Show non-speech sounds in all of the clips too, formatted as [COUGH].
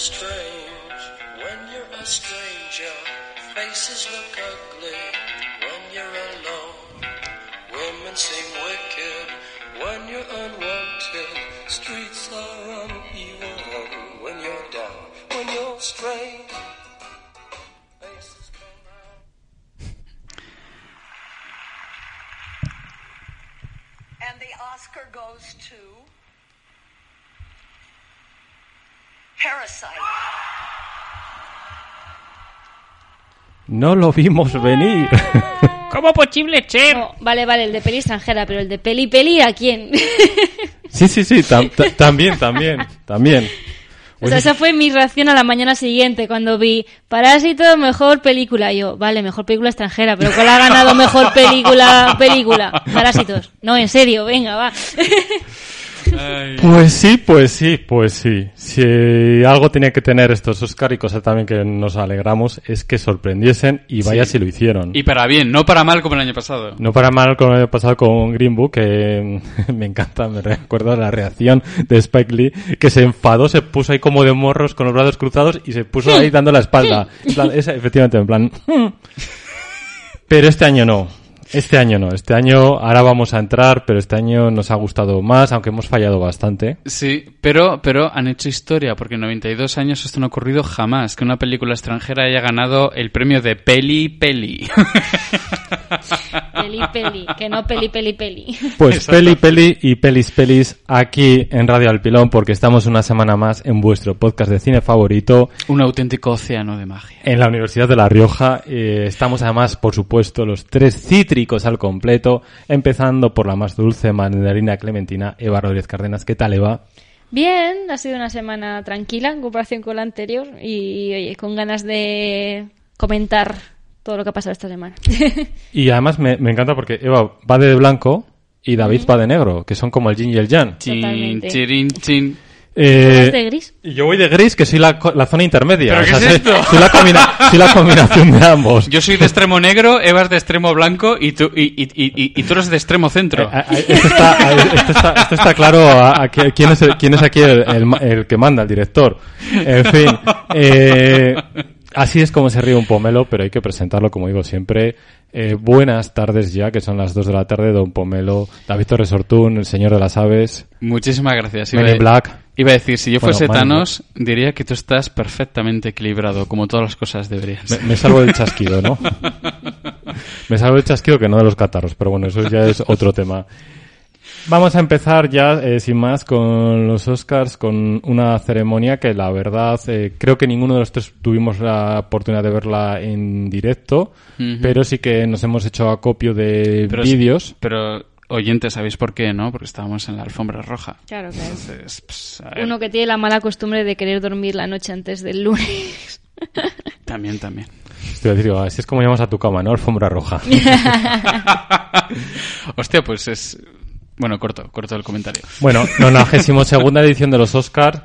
podcast. No lo vimos venir. [LAUGHS] ¿Cómo posible? No, vale, vale, el de peli extranjera, pero el de peli peli, ¿a quién? [LAUGHS] sí, sí, sí, tam- ta- también, también, también. o sea, esa fue mi reacción a la mañana siguiente cuando vi Parásito, mejor película. Y yo, vale, mejor película extranjera, pero ¿cuál ha ganado mejor película? Película. Parásitos. No, en serio, venga, va. [LAUGHS] Pues sí, pues sí, pues sí. Si algo tenía que tener estos Oscar y cosa también que nos alegramos es que sorprendiesen y vaya Sí. si lo hicieron. Y para bien, no para mal como el año pasado. No para mal como el año pasado con Green Book, que [LAUGHS] me encanta, me recuerdo la reacción de Spike Lee, que se enfadó, se puso ahí como de morros con los brazos cruzados y se puso ahí [LAUGHS] dando la espalda. En plan, esa- efectivamente, en plan... [LAUGHS] Pero este año no. Este año no. Este año ahora vamos a entrar, pero este año nos ha gustado más, aunque hemos fallado bastante. Sí, pero, pero han hecho historia, porque en 92 años esto no ha ocurrido jamás, que una película extranjera haya ganado el premio de peli peli. [LAUGHS] Peli peli, que no peli peli peli. Pues Exacto. peli, peli y pelis, pelis aquí en Radio Alpilón, porque estamos una semana más en vuestro podcast de cine favorito. Un auténtico océano de magia. En la Universidad de La Rioja eh, estamos además, por supuesto, los tres cítricos al completo, empezando por la más dulce mandarina clementina, Eva Rodríguez Cárdenas. ¿Qué tal, Eva? Bien, ha sido una semana tranquila en comparación con la anterior y oye, con ganas de comentar todo lo que ha pasado esta semana. [LAUGHS] Y además me, me encanta porque Eva va de blanco y David va de negro, que son como el yin y el yang. Chin, chirin, chin. Eh, ¿Vas de gris? y yo voy de gris, que soy la, la zona intermedia. ¿Pero qué es soy, esto? soy la combina- soy la combinación de ambos. Yo soy de extremo negro, Eva es de extremo blanco y tú, y, y, y, y- y tú eres de extremo centro. Eh, eh, Esto está, eh, esto está, esto está claro a, a quién, es el- quién es aquí el, el el que manda, el director. En fin, eh, así es como se ríe un pomelo, pero hay que presentarlo, como digo siempre. Eh, buenas tardes ya, que son las 2 de la tarde, Don Pomelo, David Torres Ortún, el señor de las aves, Muchísimas gracias. In Black. iba a decir, si yo fuese Thanos, diría que tú estás perfectamente equilibrado, como todas las cosas deberían Me, me salvo del chasquido, ¿no? [LAUGHS] me salvo del chasquido que no de los catarros, pero bueno, eso ya es otro tema. Vamos a empezar ya, eh, sin más, con los Oscars, con una ceremonia que la verdad eh, creo que ninguno de los tres tuvimos la oportunidad de verla en directo, pero sí que nos hemos hecho acopio de vídeos. Pero, oyentes, ¿sabéis por qué, no? Porque estábamos en la alfombra roja. Claro, claro. Entonces, pues, Uno que tiene la mala costumbre de querer dormir la noche antes del lunes. [LAUGHS] También, también. Estoy a decir, "Ah, así es como llamas a tu cama, ¿no? Alfombra roja. [LAUGHS] [LAUGHS] Hostia, pues es... Bueno, corto, corto el comentario. Bueno, [LAUGHS] 92 segunda edición de los Oscars,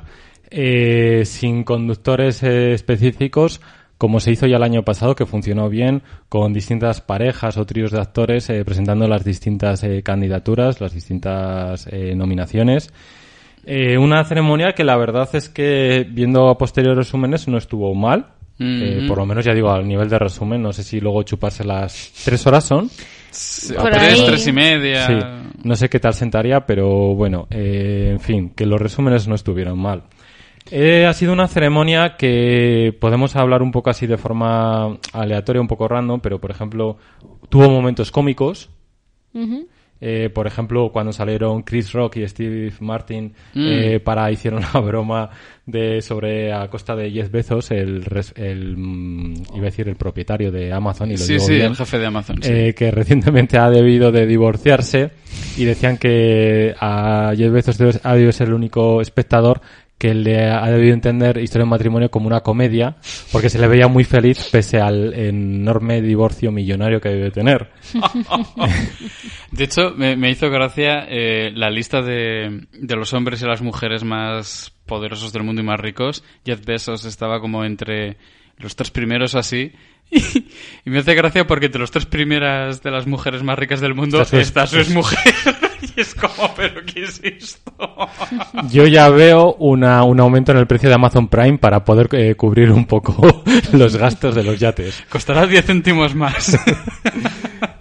eh, sin conductores eh, específicos, como se hizo ya el año pasado, que funcionó bien, con distintas parejas o tríos de actores eh, presentando las distintas eh, candidaturas, las distintas eh, nominaciones. Eh, una ceremonia que la verdad es que, viendo a posteriores resúmenes, no estuvo mal. Eh, Mhm. por lo menos, ya digo, al nivel de resumen, no sé si luego chuparse las tres horas son. Por tres, ahí. tres y media. Sí, no sé qué tal sentaría, pero bueno, eh, en fin, que los resúmenes no estuvieron mal. Eh, ha sido una ceremonia que podemos hablar un poco así de forma aleatoria, un poco random, pero por ejemplo, tuvo momentos cómicos. Eh, por ejemplo, cuando salieron Chris Rock y Steve Martin Mm. eh, para [LAUGHS] hicieron una broma de sobre a costa de Jeff Bezos, el, el mm, iba a decir el propietario de Amazon y lo Sí, digo sí, bien, el jefe de Amazon. sí. eh, que recientemente ha debido de divorciarse y decían que a Jeff Bezos ha debido ser el único espectador que le ha debido entender Historia de matrimonio como una comedia porque se le veía muy feliz pese al enorme divorcio millonario que debe tener. [LAUGHS] De hecho, me, hizo gracia eh, la lista de, de los hombres y las mujeres más poderosos del mundo y más ricos. Jeff Bezos estaba como entre los tres primeros así. Y, me hace gracia porque entre los tres primeras de las mujeres más ricas del mundo Está su- está su exmujer. [LAUGHS] y es como, ¿pero qué es esto? [LAUGHS] Yo ya veo una, un aumento en el precio de Amazon Prime para poder eh, cubrir un poco [LAUGHS] los gastos de los yates. Costará 10 céntimos más.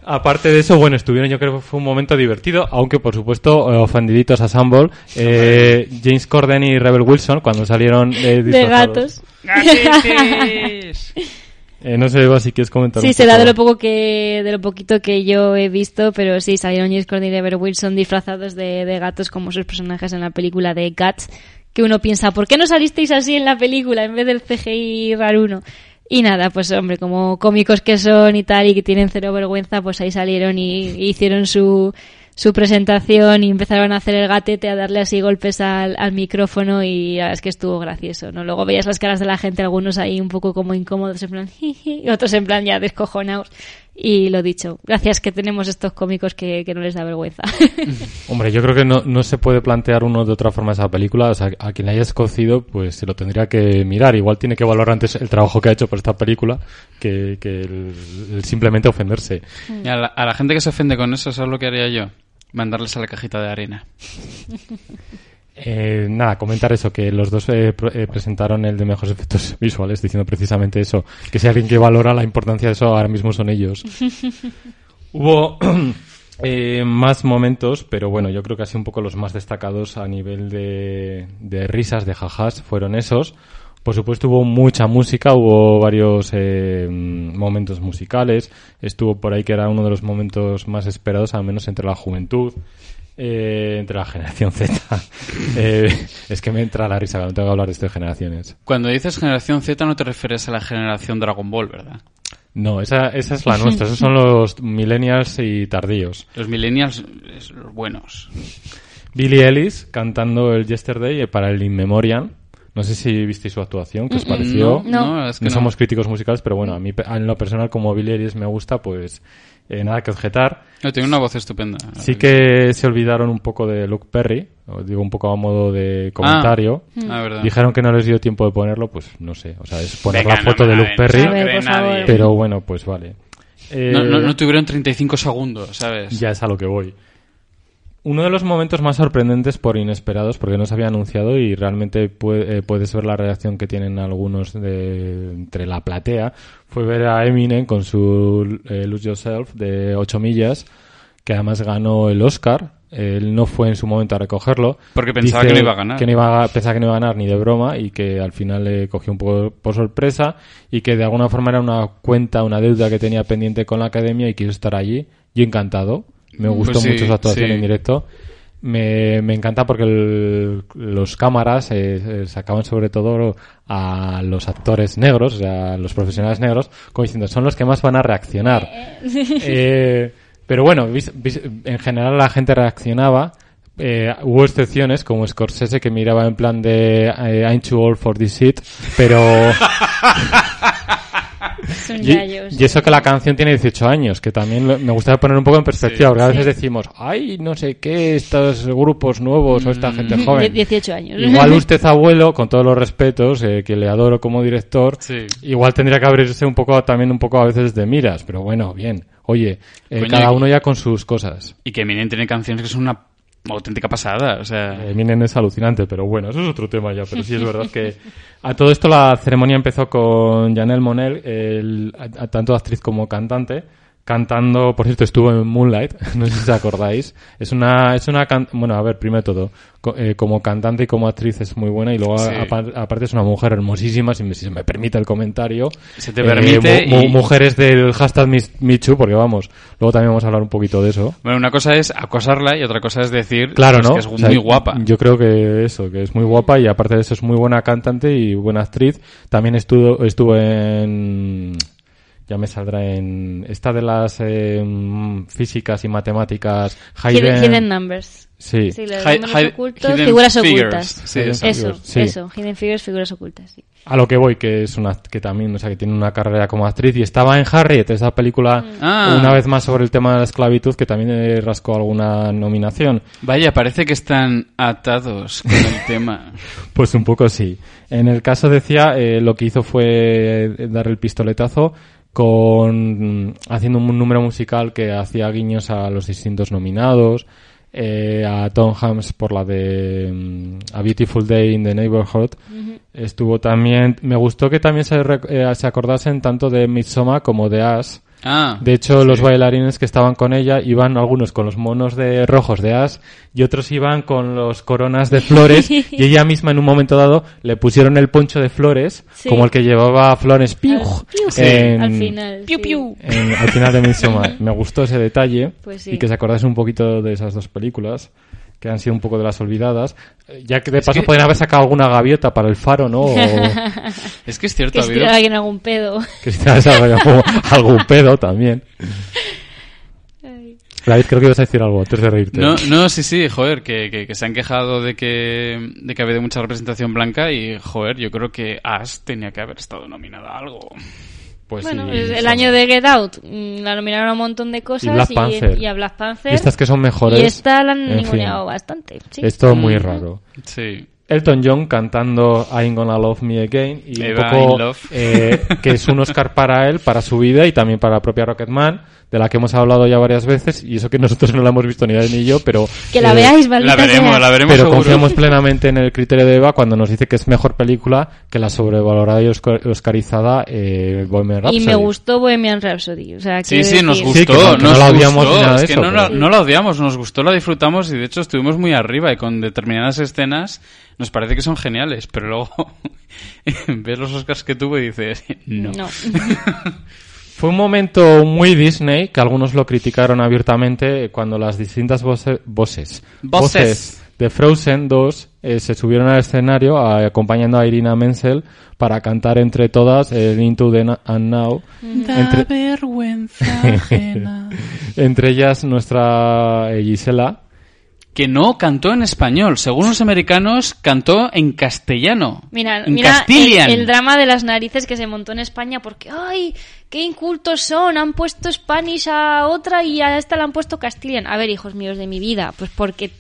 Aparte de eso, bueno, estuvieron, yo creo que fue un momento divertido, aunque por supuesto eh, ofendiditos a Sambol, eh, James Corden y Rebel Wilson cuando salieron eh, De gatos. Eh, no sé, Eva, si quieres comentar Sí, será de lo poco que de lo poquito que yo he visto, pero sí salieron James Corden y Ever Wilson disfrazados de, de gatos como sus personajes en la película de Cats, que uno piensa, ¿por qué no salisteis así en la película en vez del CGI raruno? Y nada, pues hombre, como cómicos que son y tal y que tienen cero vergüenza, pues ahí salieron y, y hicieron su su presentación y empezaron a hacer el gatete, a darle así golpes al, al micrófono y la verdad es que estuvo gracioso, ¿no? Luego veías las caras de la gente, algunos ahí un poco como incómodos, en plan, [LAUGHS] "Jiji", y otros en plan ya descojonados. Y lo dicho, gracias que tenemos estos cómicos que, que no les da vergüenza. [LAUGHS] [LAUGHS] Hombre, yo creo que no, no se puede plantear uno de otra forma esa película. O sea, a quien la haya escocido, pues se lo tendría que mirar. Igual tiene que valorar antes el trabajo que ha hecho por esta película que, que el- el simplemente ofenderse. Y a, la, a la gente que se ofende con eso, ¿sabes lo que haría yo? Mandarles a la cajita de arena. [LAUGHS] Eh, nada, comentar eso, que los dos eh, eh, presentaron el de mejores efectos [LAUGHS] visuales, diciendo precisamente eso, que si alguien que valora la importancia de eso ahora mismo son ellos. [LAUGHS] Hubo [CLEARS THROAT] eh, más momentos, pero bueno, yo creo que así un poco los más destacados a nivel de, de risas, de jajas, fueron esos. Por supuesto hubo mucha música, hubo varios eh, momentos musicales, estuvo por ahí que era uno de los momentos más esperados, al menos entre la juventud, eh, entre la generación Z. [LAUGHS] Eh, es que me entra la risa cuando tengo que hablar de esto de generaciones. Cuando dices generación Z no te refieres a la generación Dragon Ball, ¿verdad? No, esa, esa es la nuestra, esos son los millennials y tardíos. Los millennials, los buenos. Billie Ellis cantando el Yesterday para el In Memoriam. No sé si visteis su actuación, ¿qué os pareció? No, no, es que no no. somos críticos musicales, pero bueno, a mí pe- en lo personal como Ellis me gusta, pues eh, nada que objetar. No, tiene una voz estupenda. Sí que se olvidaron un poco de Luke Perry, os digo un poco a modo de comentario. Ah, verdad. Dijeron que no les dio tiempo de ponerlo, pues no sé, o sea, es poner Venga, la foto de Luke Perry, ver, pero bueno, pues vale. Eh, No, no, no tuvieron 35 segundos, ¿sabes? ya es a lo que voy. Uno de los momentos más sorprendentes por inesperados, porque no se había anunciado y realmente puede- eh, puedes ver la reacción que tienen algunos de, entre la platea, fue ver a Eminem con su eh, Lose Yourself de 8 millas, que además ganó el Oscar. Él no fue en su momento a recogerlo. Porque pensaba que no iba a ganar. Que no iba a- pensaba que no iba a ganar ni de broma y que al final le cogió un poco por sorpresa y que de alguna forma era una cuenta, una deuda que tenía pendiente con la academia y quiso estar allí. Yo encantado. Me gustó Pues sí, mucho su actuación sí. en directo. Me, me encanta porque el- los cámaras eh, eh, sacaban sobre todo a los actores negros, o sea, a los profesionales negros, como diciendo, son los que más van a reaccionar. Eh, pero bueno, vis- vis- en general la gente reaccionaba. Eh, hubo excepciones como Scorsese que miraba en plan de eh, I'm too old for this shit, pero [LAUGHS] Son y, eso que la canción tiene 18 años, que también lo- me gustaría poner un poco en perspectiva, Sí. porque a veces Sí. decimos, ay, no sé qué, estos grupos nuevos o esta gente Die- joven. 18 años. Igual [LAUGHS] usted, abuelo, con todos los respetos, eh, que le adoro como director, Sí. igual tendría que abrirse un poco, también un poco a veces de miras, pero bueno, bien. Oye, eh, Coño, cada uno ya con sus cosas. Y que Eminem tiene canciones que son una auténtica pasada, o sea... Eminem es alucinante, pero bueno, eso es otro tema ya. Pero sí es verdad que a todo esto la ceremonia empezó con Janelle Monel, tanto actriz como cantante, cantando, por cierto, estuvo en Moonlight, [LAUGHS] no sé si os acordáis. Es una, es una, can- bueno, a ver, primero todo, co- eh, como cantante y como actriz es muy buena y luego Sí. apa- aparte es una mujer hermosísima, si me, si se me permite el comentario. Se te permite mu- mu- y- mujeres del hashtag Michu, porque vamos, luego también vamos a hablar un poquito de eso. Bueno, una cosa es acosarla y otra cosa es decir Claro, pues, ¿no? que es O sea, muy guapa. Yo creo que eso, que es muy guapa y aparte de eso es muy buena cantante y buena actriz. También estuvo, estuvo en... Ya me saldrá en... Esta de las eh, mm, físicas y matemáticas. Hidden. Hidden Numbers. Sí. Sí, los Hi- números hi- ocultos, hidden figuras figures. ocultas. Sí, eso. Eso, sí. eso. Hidden Figures, figuras ocultas, sí. A lo que voy, que es una que también, o sea, que tiene una carrera como actriz y estaba en Harriet, esa película, Ah. una vez más sobre el tema de la esclavitud, que también rascó alguna nominación. Vaya, parece que están atados con el [LAUGHS] tema. Pues un poco sí. En el caso decía, eh, lo que hizo fue eh, dar el pistoletazo con haciendo un número musical que hacía guiños a los distintos nominados, eh, a Tom Hanks por la de mm, A Beautiful Day in the Neighborhood. Estuvo también, me gustó que también se, eh, se acordasen tanto de Midsommar como de Ash. Ah, De hecho, los bailarines que estaban con ella iban algunos con los monos de rojos de Ash y otros iban con los coronas de flores [LAUGHS] y ella misma en un momento dado le pusieron el poncho de flores Sí. como el que llevaba Al- Piu, sí, en- al final. Piu, sí. piu. en- al final de Midsommar. [LAUGHS] Me gustó ese detalle Pues sí. y que se acordase un poquito de esas dos películas que han sido un poco de las olvidadas. Eh, Ya que de paso que- podrían haber sacado alguna gaviota para el faro, ¿no? O [LAUGHS] es que es cierto, Que ha habido- alguien algún pedo. [LAUGHS] que algún pedo también. David, creo que ibas a decir algo antes de reírte. No, no, sí, sí, joder, que, que, que se han quejado de que, de que ha habido mucha representación blanca y, joder, yo creo que Ash tenía que haber estado nominada a algo. Pues bueno, el son- año de Get Out mm, la nominaron a un montón de cosas Y Black Panther. y a Black Panther. Y estas que son mejores. Y esta la han ninguneado bastante. Sí. Esto es muy raro. Sí. Elton John cantando I'm Gonna Love Me Again y un poco eh, que es un Oscar para él, para su vida y también para la propia Rocketman, de la que hemos hablado ya varias veces y eso que nosotros no la hemos visto ni él ni yo, pero Que la eh, veáis, La veremos, sea. la veremos pero seguro. confiamos plenamente en el criterio de Eva cuando nos dice que es mejor película que la sobrevalorada y oscar- oscarizada eh, Bohemian Y Rhapsody. me gustó Bohemian Rhapsody. O sea, Sí, sí, nos gustó, Sí, que no- que no nos la odiamos gustó. nada de es que eso, no, pero- la- no la odiamos, nos gustó, la disfrutamos y de hecho estuvimos muy arriba y con determinadas escenas nos parece que son geniales, pero luego [LAUGHS] ves los Oscars que tuvo y dices, no. No. [LAUGHS] Fue un momento muy Disney, que algunos lo criticaron abiertamente, cuando las distintas voce- voces, Voces. de Frozen 2 eh, se subieron al escenario a- acompañando a Irina Menzel para cantar entre todas el Into the Na- and Now. Entre, vergüenza ajena. [LAUGHS] entre ellas nuestra eh, Gisela. Que no cantó en español. Según los americanos, cantó en castellano. Mira, en mira el, el drama de las narices que se montó en España porque, ¡ay! ¡Qué incultos son! Han puesto Spanish a otra y a esta la han puesto Castilian. A ver, hijos míos de mi vida, pues porque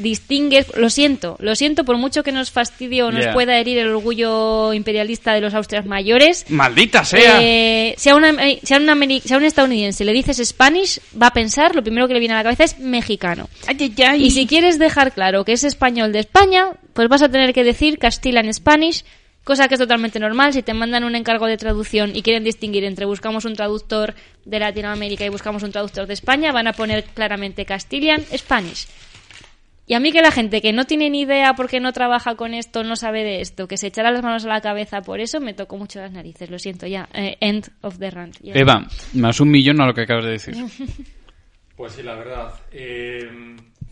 distingues, lo siento, lo siento por mucho que nos fastidie o nos pueda herir el orgullo imperialista de los Austrias mayores. ¡Maldita sea! Eh, si, a una- eh, a si a un estadounidense le dices Spanish, va a pensar, lo primero que le viene a la cabeza es mexicano. Y si quieres dejar claro que es español de España, pues vas a tener que decir Castilian Spanish, cosa que es totalmente normal. Si te mandan un encargo de traducción y quieren distinguir entre buscamos un traductor de Latinoamérica y buscamos un traductor de España, van a poner claramente Castilian Spanish. Y a mí que la gente que no tiene ni idea porque no trabaja con esto, no sabe de esto, que se echara las manos a la cabeza por eso, me tocó mucho las narices. Lo siento ya. Eh, end of the rant. Ya. Eva, más un millón a lo que acabas de decir. [LAUGHS] Pues sí, la verdad. Eh,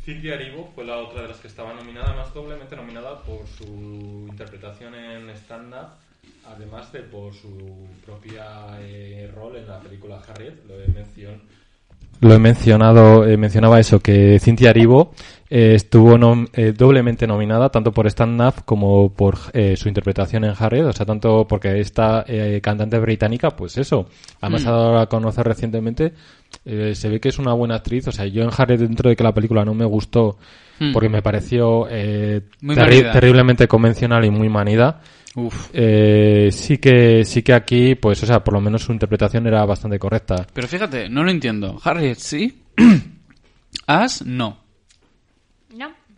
Cindy Aribo fue la otra de las que estaba nominada, más doblemente nominada por su interpretación en stand-up, además de por su propia eh, rol en la película Harriet. Lo he mencionado. Lo he mencionado, eh, mencionaba eso, que Cynthia Aribo eh, estuvo nom- eh, doblemente nominada tanto por stand-up como por eh, su interpretación en Harriet, o sea, tanto porque esta eh, cantante británica, pues eso, además Mm. ha dado a conocer recientemente, se ve que es una buena actriz, o sea, yo en Harriet dentro de que la película no me gustó Mm. porque me pareció eh, Muy terri- terriblemente convencional y muy manida. Uf. Eh, sí que sí que aquí, pues, o sea, por lo menos su interpretación era bastante correcta. Pero fíjate, no lo entiendo. Harriet, sí. [CLEARS THROAT] As, no.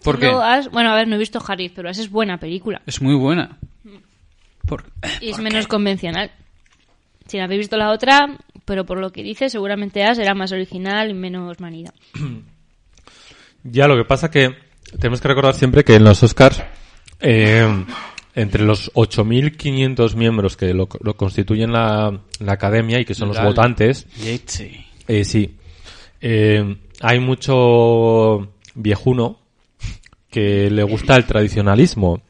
¿Por qué? Ash- bueno, a ver, no he visto Harry, pero Ash es buena película. Es muy buena. ¿Por, Y es menos convencional. Si no habéis visto la otra, pero por lo que dice, seguramente Ash era más original y menos manida. [CLEARS THROAT] Ya, lo que pasa que tenemos que recordar siempre que en los Oscars, eh, entre los 8.500 miembros que lo, lo constituyen la, la academia y que son los votantes, eh, sí, eh, hay mucho viejuno que le gusta el tradicionalismo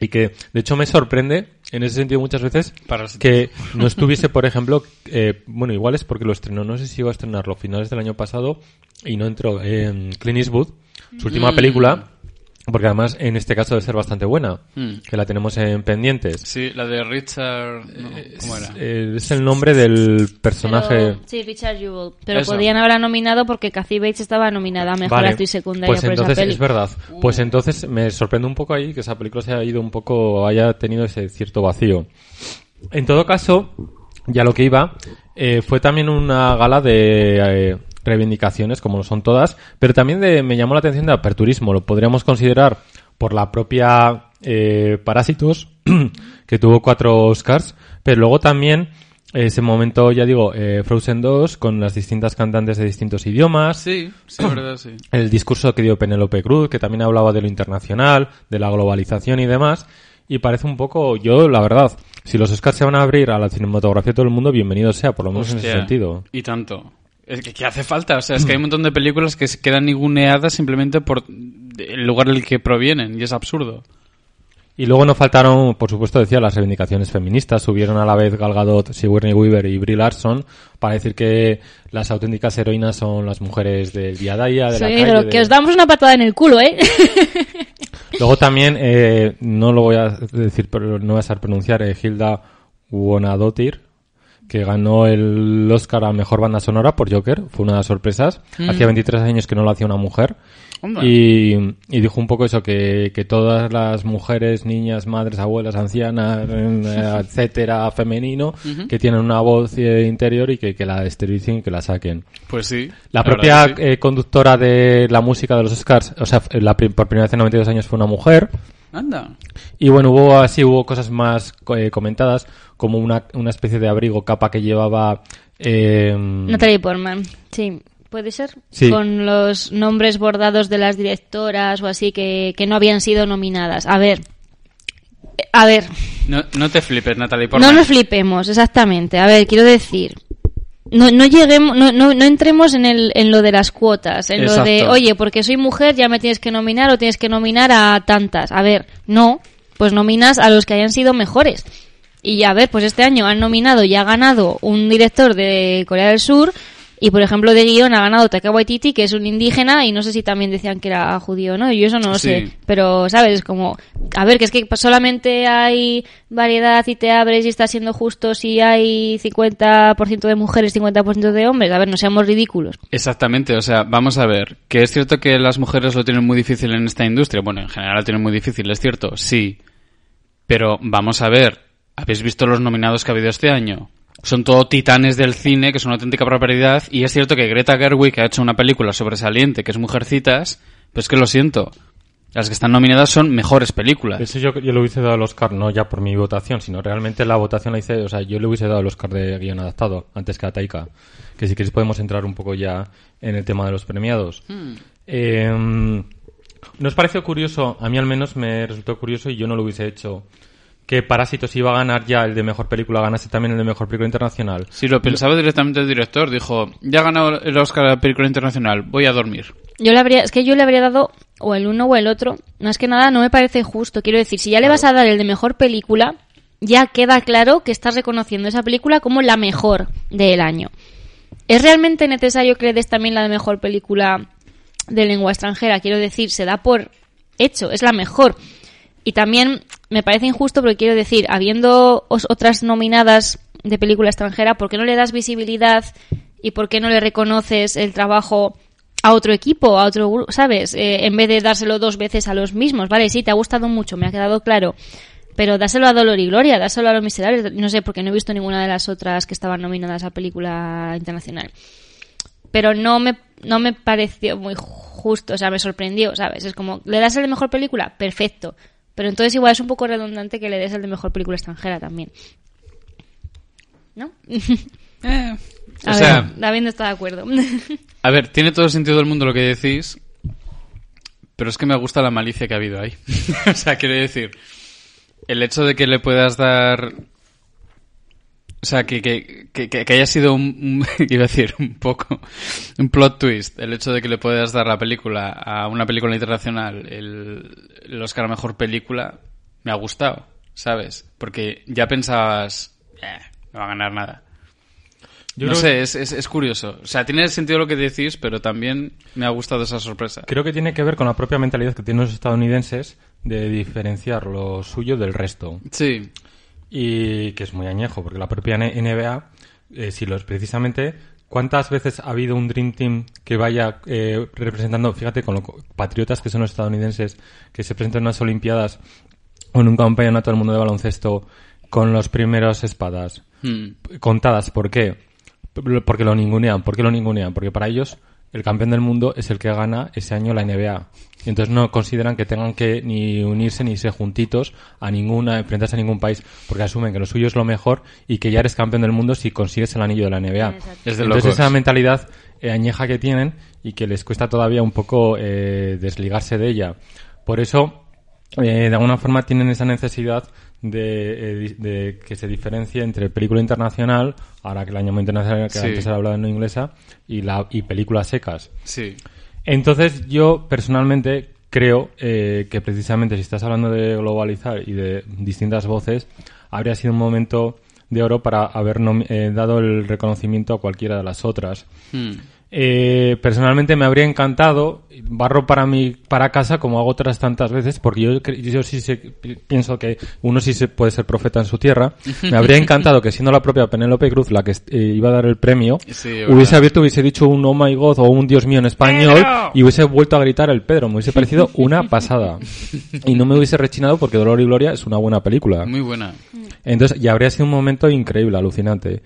y que, de hecho, me sorprende en ese sentido muchas veces que [LAUGHS] no estuviese, por ejemplo, eh, bueno, igual es porque lo estrenó, no sé si iba a estrenarlo a finales del año pasado y no entró en Clint Eastwood, su última Mm. película, porque además en este caso debe ser bastante buena, Mm. que la tenemos en pendientes. Sí, la de Richard... no, ¿Cómo era? Eh, es el nombre del personaje. Pero- sí, Richard Jewell. Pero Eso. podían haberla nominado porque Kathy Bates estaba nominada a Mejor Vale, Actriz Secundaria pues por entonces esa peli. es verdad. Pues entonces me sorprende un poco ahí que esa película se haya ido un poco, haya tenido ese cierto vacío. En todo caso, ya lo que iba, eh, fue también una gala de eh, reivindicaciones, como lo son todas, pero también de, me llamó la atención de aperturismo. Lo podríamos considerar por la propia eh, Parásitos, [CLEARS THROAT] que tuvo cuatro Oscars, pero luego también ese momento, ya digo, eh, Frozen 2, con las distintas cantantes de distintos idiomas, Sí, sí, verdad, sí. [CLEARS THROAT] el discurso que dio Penélope Cruz, que también hablaba de lo internacional, de la globalización y demás. Y parece un poco, yo, la verdad, si los Oscars se van a abrir a la cinematografía de todo el mundo, bienvenido sea, por lo menos en ese sentido. Y tanto. Es que, que hace falta, o sea, es que hay un montón de películas que se quedan ninguneadas simplemente por el lugar del que provienen, y es absurdo. Y luego no faltaron, por supuesto, decía, las reivindicaciones feministas. Subieron a la vez Gal Gadot, Sigourney Weaver y Brie Larson para decir que las auténticas heroínas son las mujeres del día a día, de la Sí, calle. pero de- que os damos una patada en el culo, ¿eh? [LAUGHS] Luego también, eh, no lo voy a decir, pero no voy a saber pronunciar, eh, Hilda Wonadotir, que ganó el Oscar a Mejor Banda Sonora por Joker, fue una de las sorpresas. Hacía 23 años que no lo hacía una mujer. Y, y dijo un poco eso, que, que todas las mujeres, niñas, madres, abuelas, ancianas, eh, [LAUGHS] etcétera, femenino, que tienen una voz eh, interior y que, que la esterilicen y que la saquen. Pues sí. La propia sí. eh, conductora de la música de los Oscars, o sea, la, por primera vez en 92 años fue una mujer. Anda. Y bueno, hubo así, hubo cosas más eh, comentadas, como una, una especie de abrigo, capa que llevaba... Eh, Natalie Portman, sí. ¿Puede ser? Sí. Con los nombres bordados de las directoras o así que, que no habían sido nominadas. A ver. Eh, A ver. No, no te flipes, Natalie Portman. No nos flipemos, exactamente. A ver, quiero decir. No, no lleguemos, no, no, no entremos en, el, en lo de las cuotas, en lo de, oye, porque soy mujer ya me tienes que nominar o tienes que nominar a tantas. A ver, no, pues nominas a los que hayan sido mejores. Y a ver, pues este año han nominado y ha ganado un director de Corea del Sur y por ejemplo de guion ha ganado Taika Waititi, que es un indígena y no sé si también decían que era judío o no, yo eso no lo Sí. sé. Pero, ¿sabes? Es como, a ver, que es que solamente hay variedad y te abres y está siendo justo si hay 50% de mujeres, 50% de hombres. A ver, no seamos ridículos. Exactamente, o sea, vamos a ver, que es cierto que las mujeres lo tienen muy difícil en esta industria, bueno, en general lo tienen muy difícil, es cierto, sí, pero vamos a ver, ¿habéis visto los nominados que ha habido este año? Son todo titanes del cine, que son una auténtica barbaridad, y es cierto que Greta Gerwig ha hecho una película sobresaliente, que es Mujercitas, pero es que lo siento, las que están nominadas son mejores películas. Eso yo, yo le hubiese dado el Oscar, no ya por mi votación, sino realmente la votación la hice, o sea, yo le hubiese dado el Oscar de guion adaptado antes que a Taika. Que si queréis podemos entrar un poco ya en el tema de los premiados. Eh, ¿Nos pareció curioso? A mí al menos me resultó curioso y yo no lo hubiese hecho. Que Parásitos iba a ganar ya el de mejor película, ganase también el de mejor película internacional. Si lo pensaba directamente el director, dijo, ya ha ganado el Oscar a la película internacional, voy a dormir. Yo le habría, es que yo le habría dado o el uno o el otro. Más que nada, no me parece justo. Quiero decir, si ya le vas a dar el de mejor película, ya queda claro que estás reconociendo esa película como la mejor del año. ¿Es realmente necesario que le des también la de mejor película de lengua extranjera? Quiero decir, se da por hecho, es la mejor. Y también me parece injusto porque quiero decir, habiendo otras nominadas de película extranjera, ¿por qué no le das visibilidad y por qué no le reconoces el trabajo a otro equipo, a otro grupo, ¿sabes? Eh, en vez de dárselo dos veces a los mismos, ¿vale? Sí, te ha gustado mucho, me ha quedado claro. Pero dáselo a Dolor y Gloria, dáselo a Los Miserables. No sé, porque no he visto ninguna de las otras que estaban nominadas a película internacional pero no me, no me pareció muy justo, o sea, me sorprendió, ¿sabes? Es como, ¿le das el de mejor película? Perfecto. Pero entonces igual es un poco redundante que le des el de mejor película extranjera también. ¿No? [LAUGHS] Eh, A O ver, sea- David no está de acuerdo. [LAUGHS] A ver, tiene todo el sentido del mundo lo que decís, pero es que me gusta la malicia que ha habido ahí. [LAUGHS] o sea, quiero decir, el hecho de que le puedas dar... O sea, que, que, que, que haya sido un, un- [LAUGHS] iba a decir, un poco, un plot twist, el hecho de que le puedas dar la película a una película internacional, el, el Oscar a Mejor Película, me ha gustado, ¿sabes? Porque ya pensabas, eh, no va a ganar nada. Yo no sé, es, es, es curioso. O sea, tiene sentido lo que decís, pero también me ha gustado esa sorpresa. Creo que tiene que ver con la propia mentalidad que tienen los estadounidenses de diferenciar lo suyo del resto. Sí, Y que es muy añejo, porque la propia NBA, eh, si lo es precisamente, ¿cuántas veces ha habido un Dream Team que vaya eh, representando, fíjate, con los patriotas que son los estadounidenses, que se presentan en unas Olimpiadas o en un campeonato del mundo de baloncesto con los primeros espadas? Hmm. contadas. ¿Por qué? Porque lo ningunean. ¿Por qué lo ningunean? Porque para ellos el campeón del mundo es el que gana ese año la NBA. Y entonces no consideran que tengan que ni unirse ni ser juntitos a ninguna, enfrentarse a ningún país, porque asumen que lo suyo es lo mejor y que ya eres campeón del mundo si consigues el anillo de la NBA. Exacto. Es de entonces locos. esa mentalidad eh, añeja que tienen y que les cuesta todavía un poco eh, desligarse de ella. Por eso, eh, de alguna forma tienen esa necesidad de, eh, de que se diferencie entre película internacional, ahora que el año internacional que Sí. antes era hablado en inglesa, y, la, y películas secas. sí. Entonces, yo personalmente creo eh, que precisamente si estás hablando de globalizar y de distintas voces, habría sido un momento de oro para haber eh, dado el reconocimiento a cualquiera de las otras. Hmm. Eh, personalmente me habría encantado barro para mi para casa como hago otras tantas veces porque yo yo sí sé- pienso que uno sí se puede ser profeta en su tierra. [LAUGHS] Me habría encantado que siendo la propia Penélope Cruz la que eh, iba a dar el premio Sí, hubiese abierto hubiese dicho un oh my god o un dios mío en español y hubiese vuelto a gritar el Pedro. Me hubiese parecido [LAUGHS] una pasada. Y no me hubiese rechinado porque Dolor y Gloria es una buena película. Muy buena. entonces, ya habría sido un momento increíble, alucinante.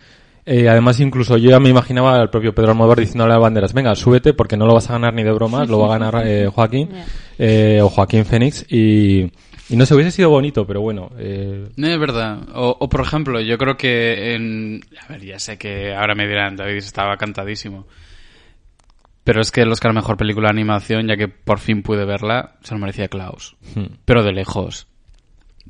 Eh, además, incluso yo ya me imaginaba al propio Pedro Almodóvar diciéndole a Banderas, venga, súbete porque no lo vas a ganar ni de bromas, lo va a ganar eh, Joaquín eh, o Joaquín Fénix y, y no sé, hubiese sido bonito, pero bueno. Eh, No, es verdad. O, o, por ejemplo, yo creo que en... A ver, ya sé que ahora me dirán, David estaba cantadísimo. Pero es que el Oscar Mejor Película de Animación, ya que por fin pude verla, se lo merecía Klaus. hmm. Pero de lejos.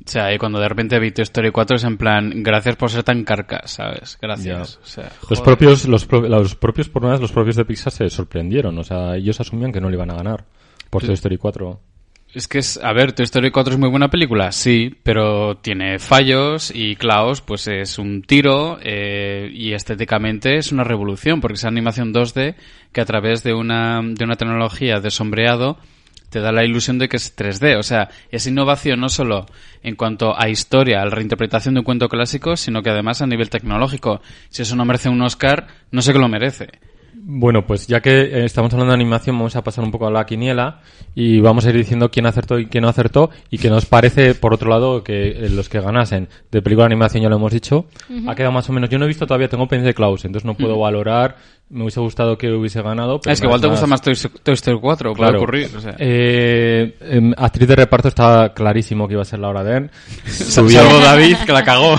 O sea, y cuando de repente vi Toy Story 4 es en plan, gracias por ser tan carcas, ¿sabes? Gracias. O sea, los propios, los, pro- los propios, por nada, los propios de Pixar se sorprendieron, o sea, ellos asumían que no le iban a ganar por Toy Story 4. Es que es, a ver, Toy Story 4 es muy buena película, sí, pero tiene fallos y Klaus pues es un tiro eh, y estéticamente es una revolución porque es animación 2D que a través de una, de una tecnología de sombreado te da la ilusión de que es 3D. O sea, es innovación no solo en cuanto a historia, a la reinterpretación de un cuento clásico, sino que además a nivel tecnológico. Si eso no merece un Oscar, no sé qué lo merece. Bueno, pues ya que eh, estamos hablando de animación, vamos a pasar un poco a la quiniela y vamos a ir diciendo quién acertó y quién no acertó y que nos parece, por otro lado, que eh, los que ganasen de película de animación ya lo hemos dicho. Ha quedado más o menos. Yo no he visto todavía, tengo pendiente de Klaus, entonces no puedo valorar. Me hubiese gustado que hubiese ganado. pero es que igual te gusta más Toy, Toy Story 4, puede Claro. ocurrir. O sea. Eh, em, actriz de reparto estaba clarísimo que iba a ser Laura Dern. [LAUGHS] Subió. Salvo David, que la cagó.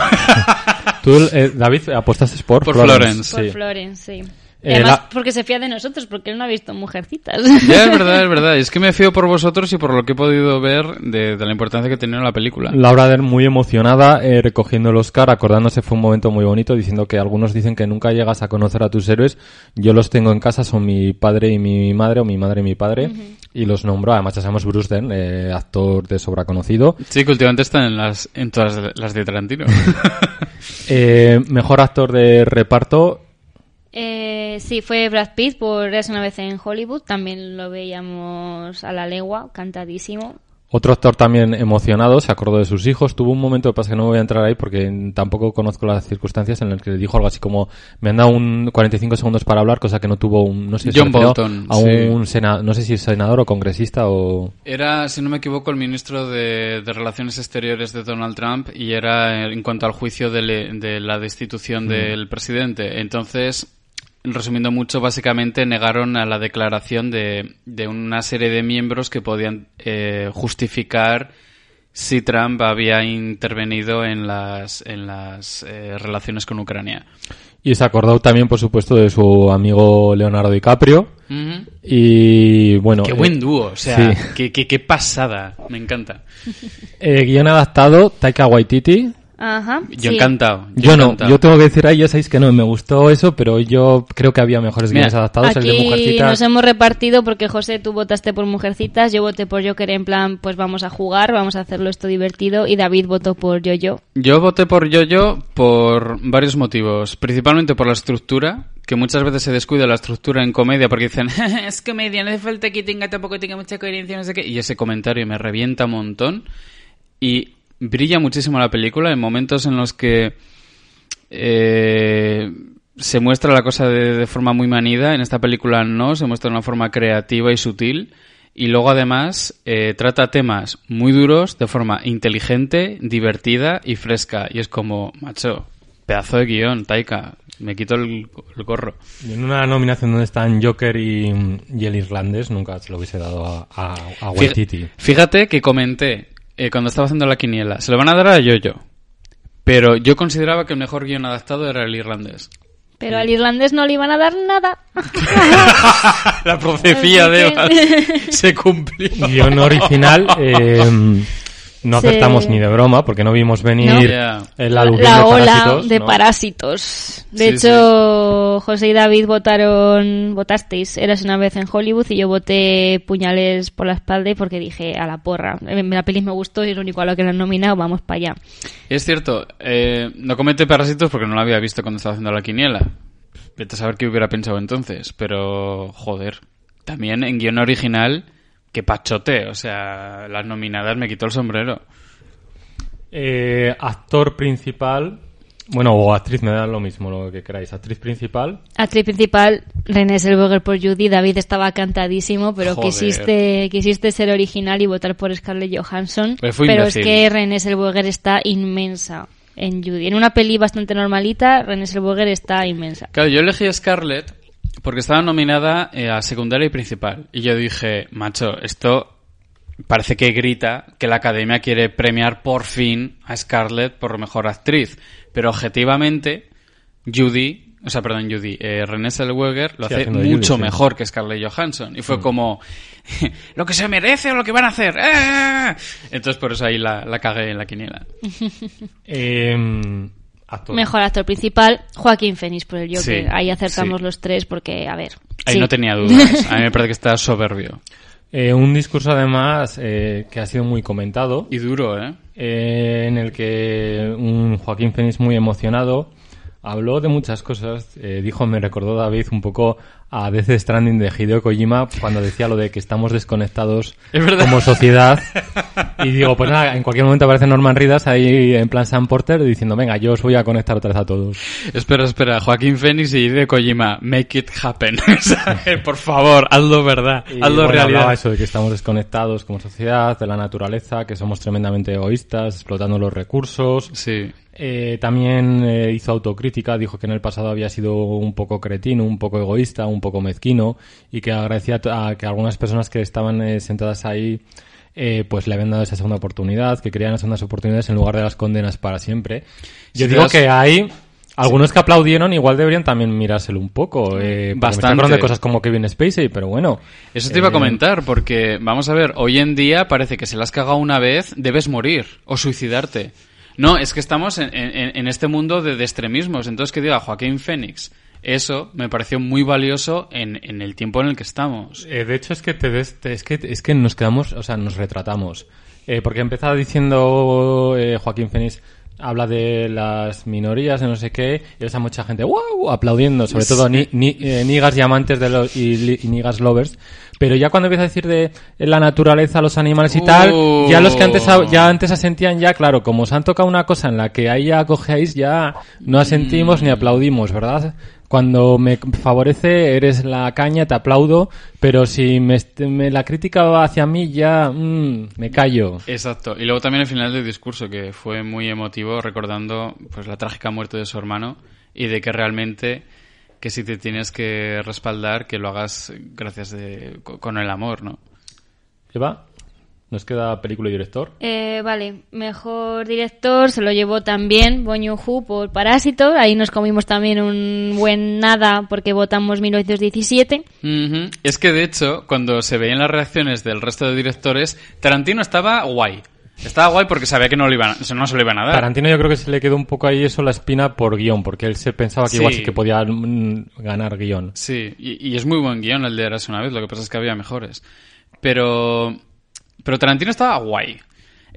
[LAUGHS] Tú, eh, David, apostaste por, Por Florence. Por Sí. Florence, sí. Y Eh, además, la- porque se fía de nosotros, porque él no ha visto Mujercitas. Ya, es verdad, es [LAUGHS] verdad. Es que me fío por vosotros y por lo que he podido ver de, de la importancia que tenía la película. Laura Dern muy emocionada eh, recogiendo el Oscar, acordándose fue un momento muy bonito, diciendo que algunos dicen que nunca llegas a conocer a tus héroes. Yo los tengo en casa, son mi padre y mi madre, o mi madre y mi padre, y los nombro. Además, ya sabemos Bruce Dern, eh, actor de sobra conocido. Sí, que últimamente están en las en todas las de Tarantino. [LAUGHS] Eh, mejor actor de reparto, Eh, sí, fue Brad Pitt por Es una vez en Hollywood. También lo veíamos a la legua, cantadísimo. Otro actor también emocionado, se acordó de sus hijos. Tuvo un momento que pasa que no me voy a entrar ahí porque tampoco conozco las circunstancias en las que le dijo algo así como me han dado un 45 segundos para hablar, cosa que no tuvo un, no sé si John Bolton, a sí. un sena- no sé si es senador o congresista o Era, si no me equivoco, el ministro de, de Relaciones Exteriores de Donald Trump y era en cuanto al juicio de, le- de la destitución del presidente. Entonces, resumiendo mucho, básicamente negaron a la declaración de, de una serie de miembros que podían eh, justificar si Trump había intervenido en las, en las eh, relaciones con Ucrania. Y se acordó también, por supuesto, de su amigo Leonardo DiCaprio. Y bueno. Qué eh, buen dúo, o sea, sí. qué, qué, qué pasada, me encanta. eh, guion adaptado, Taika Waititi. Ajá. Yo sí. encantado. Yo no, encantado. yo tengo que decir ahí, ya sabéis que no, me gustó eso, pero yo creo que había mejores guiones adaptados, el de Aquí Mujercitas. nos hemos repartido porque José, tú votaste por Mujercitas, yo voté por Joker en plan, pues vamos a jugar, vamos a hacerlo esto divertido y David votó por Yo-Yo. Yo voté por Yo-Yo por varios motivos. Principalmente por la estructura, que muchas veces se descuida la estructura en comedia porque dicen, [LAUGHS] es comedia, no hace falta que tenga tampoco tenga mucha coherencia, no sé qué. Y ese comentario me revienta un montón. Y brilla muchísimo la película en momentos en los que eh, se muestra la cosa de, de forma muy manida. En esta película no, se muestra de una forma creativa y sutil. Y luego además eh, trata temas muy duros de forma inteligente, divertida y fresca. Y es como, macho, pedazo de guion, Taika, me quito el, el gorro. Y en una nominación donde están Joker y, y el irlandés, nunca se lo hubiese dado a, a, a Waititi. Fíjate que comenté eh, cuando estaba haciendo la quiniela, se lo van a dar a Yo-Yo. Pero yo consideraba que el mejor guion adaptado era el irlandés. Pero al irlandés no le iban a dar nada. [LAUGHS] la profecía de Así Eva que- se cumplió. Guión original, [LAUGHS] eh, no Sí. acertamos ni de broma, porque no vimos venir No. El aluvión la de ola parásitos, de ¿no? parásitos. De Sí, hecho, José y David votaron, votasteis, eras una vez en Hollywood y yo voté puñales por la espalda porque dije a la porra. Eh, La peli me gustó y es lo único a lo que la han nominado, vamos para allá. Es cierto, eh, no comenté Parásitos porque no lo había visto cuando estaba haciendo la quiniela. Vete a saber qué hubiera pensado entonces, pero joder. También en guion original, que pachote, o sea, las nominadas me quitó el sombrero. Eh, actor principal, bueno, o actriz, me da lo mismo lo que queráis. Actriz principal, Actriz principal, René Zellweger por Judy. David estaba cantadísimo, pero Joder. quisiste, quisiste ser original y votar por Scarlett Johansson. Pues fui pero imbécil. es que René Zellweger está inmensa en Judy. En una peli bastante normalita, René Zellweger está inmensa. Claro, yo elegí a Scarlett porque estaba nominada eh, a secundaria y principal. Y yo dije, macho, esto parece que grita que la academia quiere premiar por fin a Scarlett por mejor actriz. Pero objetivamente, Judy, o sea, perdón, Judy, eh, René Zellweger lo Sí, hace Judy, mucho sí. mejor que Scarlett Johansson. Y fue como, [LAUGHS] lo que se merece o lo que van a hacer. ¡Eh! Entonces por eso ahí la, la cagué en la quiniela. [LAUGHS] eh, actor. Mejor actor principal, Joaquín Phoenix por el Joker. Sí, Ahí acertamos sí. los tres porque, a ver. Ahí sí. no tenía dudas. [LAUGHS] A mí me parece que está soberbio. Eh, un discurso además eh, que ha sido muy comentado, Y duro, ¿eh? eh, en el que un Joaquín Phoenix muy emocionado habló de muchas cosas. Eh, dijo, me recordó David un poco a Death Stranding de Hideo Kojima cuando decía lo de que estamos desconectados [LAUGHS] Es como sociedad. [LAUGHS] Y digo, pues nada, en cualquier momento aparece Norman Reedus ahí en plan Sam Porter diciendo, venga, yo os voy a conectar otra vez a todos. Espera, espera. Joaquín Phoenix y de Kojima. Make it happen. [LAUGHS] Eh, Por favor, hazlo verdad. Y, Hazlo bueno, hablaba realidad. eso de que estamos desconectados como sociedad, de la naturaleza, que somos tremendamente egoístas, explotando los recursos. Sí. Eh, también eh, hizo autocrítica, dijo que en el pasado había sido un poco cretino, un poco egoísta, un poco mezquino y que agradecía a, que algunas personas que estaban eh, sentadas ahí eh, pues le habían dado esa segunda oportunidad, que querían segundas oportunidades en lugar de las condenas para siempre. Yo Si digo das- que hay algunos que aplaudieron, igual deberían también mirárselo un poco. Eh, me Bastante. de cosas como Kevin Spacey, pero bueno. Eso te iba a Eh, comentar, porque, vamos a ver, hoy en día parece que se la has cagado una vez, debes morir o suicidarte. No, es que estamos en, en- este mundo de, extremismos. Entonces, que diga Joaquín Phoenix, eso me pareció muy valioso en, en el tiempo en el que estamos. Eh, de hecho, es que te des- te- es que es que nos quedamos, o sea, nos retratamos. Eh, porque empezaba diciendo eh, Joaquín Fénix habla de las minorías, de no sé qué, y ves a mucha gente wow aplaudiendo, sobre todo ni, ni, eh, nigas y amantes de los y, y nigas lovers. Pero ya cuando empieza a decir de la naturaleza, los animales y Uh. tal, ya los que antes ya antes asentían ya, claro, como os han tocado una cosa en la que ahí ya cogéis, ya no asentimos ni aplaudimos, ¿verdad? Cuando me favorece, eres la caña, te aplaudo, pero si me, me- la crítica va hacia mí, ya mm, me callo. Exacto. Y luego también el final del discurso, que fue muy emotivo, recordando pues la trágica muerte de su hermano y de que realmente que si te tienes que respaldar, que lo hagas gracias de, co- con el amor, ¿no? ¿Eva? Nos queda película y director. Eh, vale, mejor director se lo llevó también Bong Joon-ho por Parásito. Ahí nos comimos también un buen nada porque votamos 1917. Ujú. Es que de hecho, cuando se veían las reacciones del resto de directores, Tarantino estaba guay. Estaba guay porque sabía que no, le iban, no se lo iban a dar. Tarantino yo creo que se le quedó un poco ahí eso la espina por guion, porque él se pensaba que Sí. igual sí que podía mm, ganar guion. Sí, y, y es muy buen guion el de Eras una vez, lo que pasa es que había mejores. Pero, pero Tarantino estaba guay.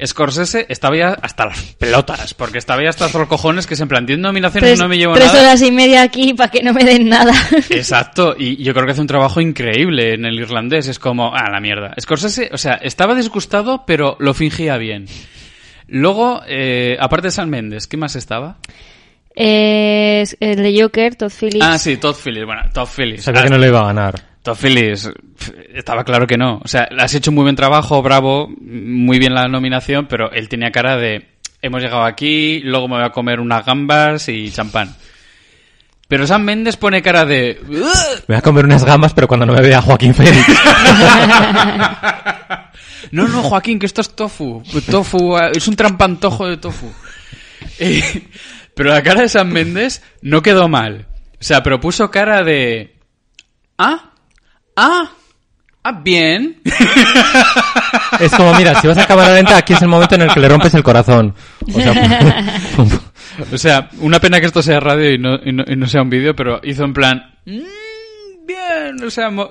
Scorsese estaba ya hasta las pelotas, porque estaba ya hasta los cojones que se en plan 10 nominaciones Tres, no me llevo tres nada. horas y media aquí para que no me den nada. [LAUGHS] Exacto, y yo creo que hace un trabajo increíble en el irlandés. Es como, ah, la mierda. Scorsese, o sea, estaba disgustado, pero lo fingía bien. Luego, eh, aparte de San Méndez, ¿qué más estaba? Eh, el de Joker, Todd Phillips. Ah, sí, Todd Phillips. Bueno, Todd Phillips. Sabía Ah, que no le iba a ganar. Todd Phillips, estaba claro que no. O sea, has hecho muy buen trabajo, bravo, muy bien la nominación, pero él tenía cara de, hemos llegado aquí, luego me voy a comer unas gambas y champán. Pero Sam Méndez pone cara de... Me voy a comer unas gambas, pero cuando no me vea Joaquín Phoenix. [LAUGHS] No, no, Joaquín, que esto es tofu. Tofu, es un trampantojo de tofu. Eh, pero la cara de Sam Méndez no quedó mal. O sea, pero puso cara de... Ah, ah, ah, bien. es como, mira, si vas a cámara lenta, aquí es el momento en el que le rompes el corazón. O sea, [LAUGHS] O sea, una pena que esto sea radio y no, y no, y no sea un vídeo, pero hizo en plan... "Mm, bien, o sea, mo-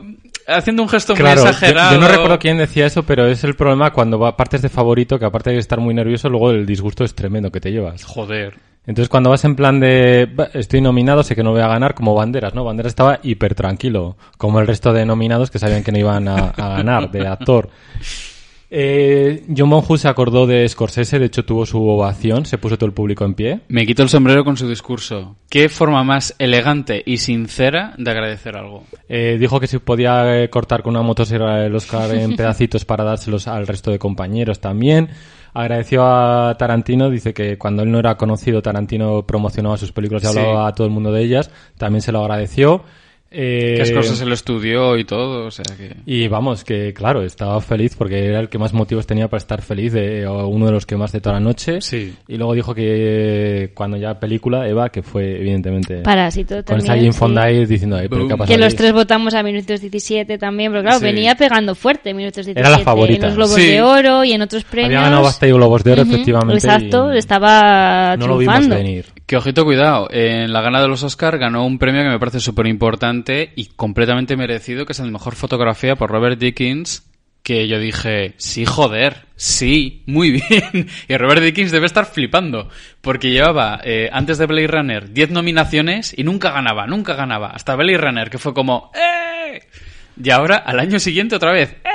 haciendo un gesto claro, muy yo, exagerado. yo no recuerdo quién decía eso, pero es el problema cuando va partes de favorito, que aparte de estar muy nervioso, luego el disgusto es tremendo que te llevas. Joder. Entonces cuando vas en plan de "Va, estoy nominado, sé que no voy a ganar, como Banderas, ¿no? Banderas estaba hiper tranquilo, como el resto de nominados que sabían que no iban a, a ganar de actor. Eh, John Monju se acordó de Scorsese, de hecho tuvo su ovación, se puso todo el público en pie. Me quito el sombrero con su discurso. Qué forma más elegante y sincera de agradecer algo. Eh, dijo que se podía eh, cortar con una motosierra el Oscar en [LAUGHS] pedacitos para dárselos al resto de compañeros también. Agradeció a Tarantino, dice que cuando él no era conocido, Tarantino promocionaba sus películas y Sí. hablaba a todo el mundo de ellas. También se lo agradeció. Eh, Qué cosas se lo estudió y todo, o sea que... y vamos, que claro, estaba feliz porque era el que más motivos tenía para estar feliz, de, o uno de los que más de toda la noche. Sí. Y luego dijo que cuando ya película, Eva, que fue evidentemente Parásito con también. esa Jim sí. Fonda ahí diciendo, "Ay, pero ¿qué ha pasado Que los ahí?". tres votamos a Minutos 17 también, pero claro, Sí. venía pegando fuerte Minutos 17. Era la favorita. En los Globos Sí. de Oro y en otros premios. Había ganado Basta y Globos de Oro, Ujú, efectivamente. Exacto, y estaba No lo vimos triunfando. venir. Que ojito, cuidado. En la gana de los Oscar ganó un premio que me parece súper importante y completamente merecido, que es el mejor fotografía por Robert Dickens. Que yo dije, sí, joder, sí, muy [LAUGHS] bien. Y Robert Dickens debe estar flipando. Porque llevaba, eh, antes de Blade Runner, 10 nominaciones y nunca ganaba, nunca ganaba. Hasta Blade Runner, que fue como, ¡eh! Y ahora, al año siguiente, otra vez, ¡eh!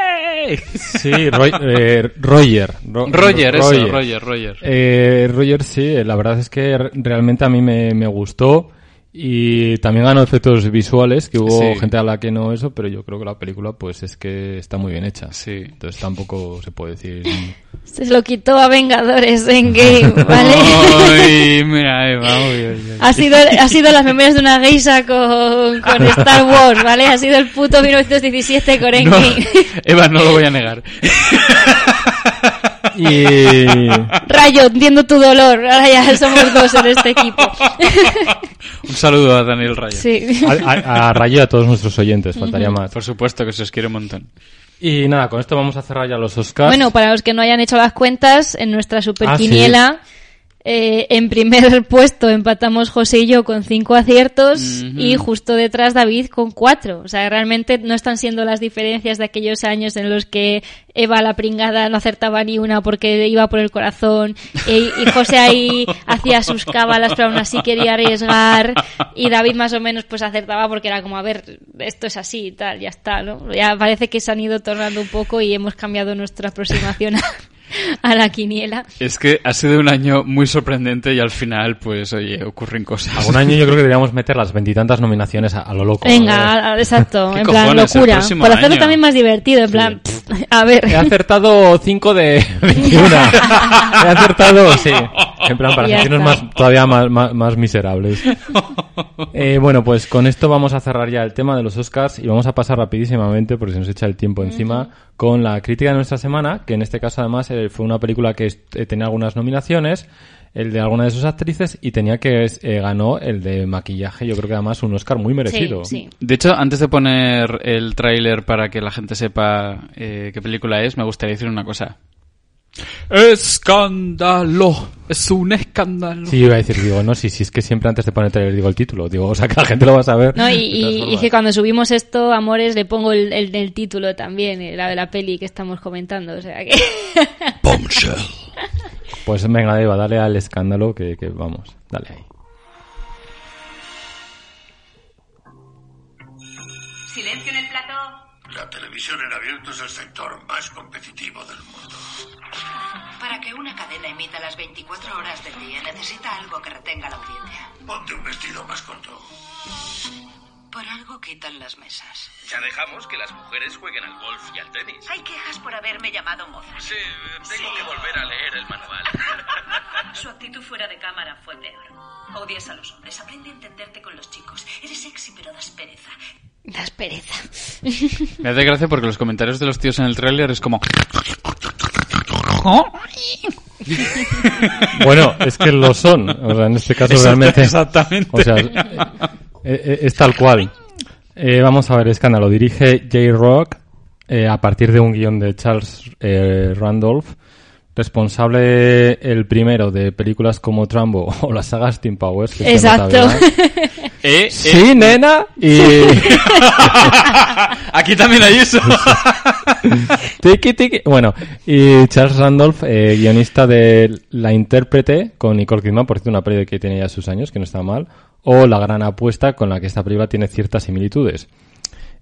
Sí, Roy- eh, Roger. Ro- Roger, eso, Roger, Roger. Eh, Roger, sí, la verdad es que re- realmente a mí me, me gustó. Y también ganó efectos visuales, que hubo Sí. gente a la que no eso, pero yo creo que la película pues es que está muy bien hecha. Sí. Entonces tampoco se puede decir... [LAUGHS] Se lo quitó a Vengadores en [LAUGHS] Game, ¿vale? Ay, mira, uy, uy. Ha sido, ha sido las memorias de una geisha con, con [LAUGHS] Star Wars, ¿vale? Ha sido el puto 1917 con No, Endgame. Eva, no lo voy a negar. Y... [LAUGHS] Rayo, entiendo tu dolor. Ahora ya somos dos en este equipo. [LAUGHS] Un saludo a Daniel Rayo. Sí. A, a, a Rayo y a todos nuestros oyentes, faltaría más. Por supuesto que se os quiere un montón. Y nada, con esto vamos a cerrar ya los Oscars. Bueno, para los que no hayan hecho las cuentas, en nuestra super Ah, sí. Eh, en primer [LAUGHS] puesto empatamos José y yo con cinco aciertos y justo detrás David con cuatro. O sea, realmente no están siendo las diferencias de aquellos años en los que Eva la pringada no acertaba ni una porque iba por el corazón e- y José ahí [LAUGHS] hacía sus cábalas pero aún así quería arriesgar y David más o menos pues acertaba porque era como a ver esto es así y tal ya está ¿no? ya parece que se han ido tornando un poco y hemos cambiado nuestra aproximación a, [LAUGHS] a la quiniela. Es que ha sido un año muy sorprendente y al final, pues, oye, ocurren cosas. Algún año yo creo que deberíamos meter las veintitantas nominaciones a, a lo loco. venga a- a- exacto ¿Qué en plan locura. por hacerlo también más divertido en plan pff, [LAUGHS] a ver He acertado 5 de [LAUGHS] 21. He acertado, sí. En plan, para sentirnos más, todavía más, más, más miserables. Eh, bueno, pues con esto vamos a cerrar ya el tema de los Oscars y vamos a pasar rapidísimamente, porque se nos echa el tiempo encima, con la crítica de nuestra semana, que en este caso además eh, fue una película que eh, tenía algunas nominaciones, el de alguna de sus actrices, y tenía que eh, ganó el de maquillaje, yo creo que además un Oscar muy merecido. Sí, sí. De hecho, antes de poner el tráiler para que la gente sepa eh, qué película es, me gustaría decir una cosa. ¡Escándalo! Es un escándalo. Sí, iba a decir, digo, no, sí, sí, es que siempre antes de poner el trailer digo el título, digo, o sea, que la gente lo va a saber. No, y, que cuando subimos esto, Amores, le pongo el, el, el título también, eh, la de la peli que estamos comentando. O sea que. [LAUGHS] Pues venga, Eva, dale al escándalo que, que vamos, dale ahí. Silencio en el plató. La televisión en abierto es el sector más competitivo del mundo. Para que una cadena emita las 24 horas del día necesita algo que retenga la audiencia. Ponte un vestido más corto. Por algo quitan las mesas. Ya dejamos que las mujeres jueguen al golf y al tenis. Hay quejas por haberme llamado moza. Sí, tengo que volver a leer el manual. Su actitud fuera de cámara fue peor. Odias a los hombres. Aprende a entenderte con los chicos. Eres sexy, pero das pereza. Das pereza. [LAUGHS] Me hace gracia porque los comentarios de los tíos en el tráiler es como... Bueno, es que lo son, o sea, en este caso realmente... Exactamente. O sea, [LAUGHS] eh, eh, es tal cual. Eh, vamos a ver, escándalo. Dirige J. Rock eh, a partir de un guion de Charles eh, Randolph, responsable el primero de películas como Trambo [LAUGHS] o la saga Steam Powers. que Exacto. [LAUGHS] Eh, eh, Sí, nena. Y [LAUGHS] Aquí también hay eso. tiki, tiki. Bueno, y Charles Randolph, guionista de La Intérprete con Nicole Kidman, por cierto, una película que tiene ya sus años, que no está mal, o La Gran Apuesta, con la que esta película tiene ciertas similitudes.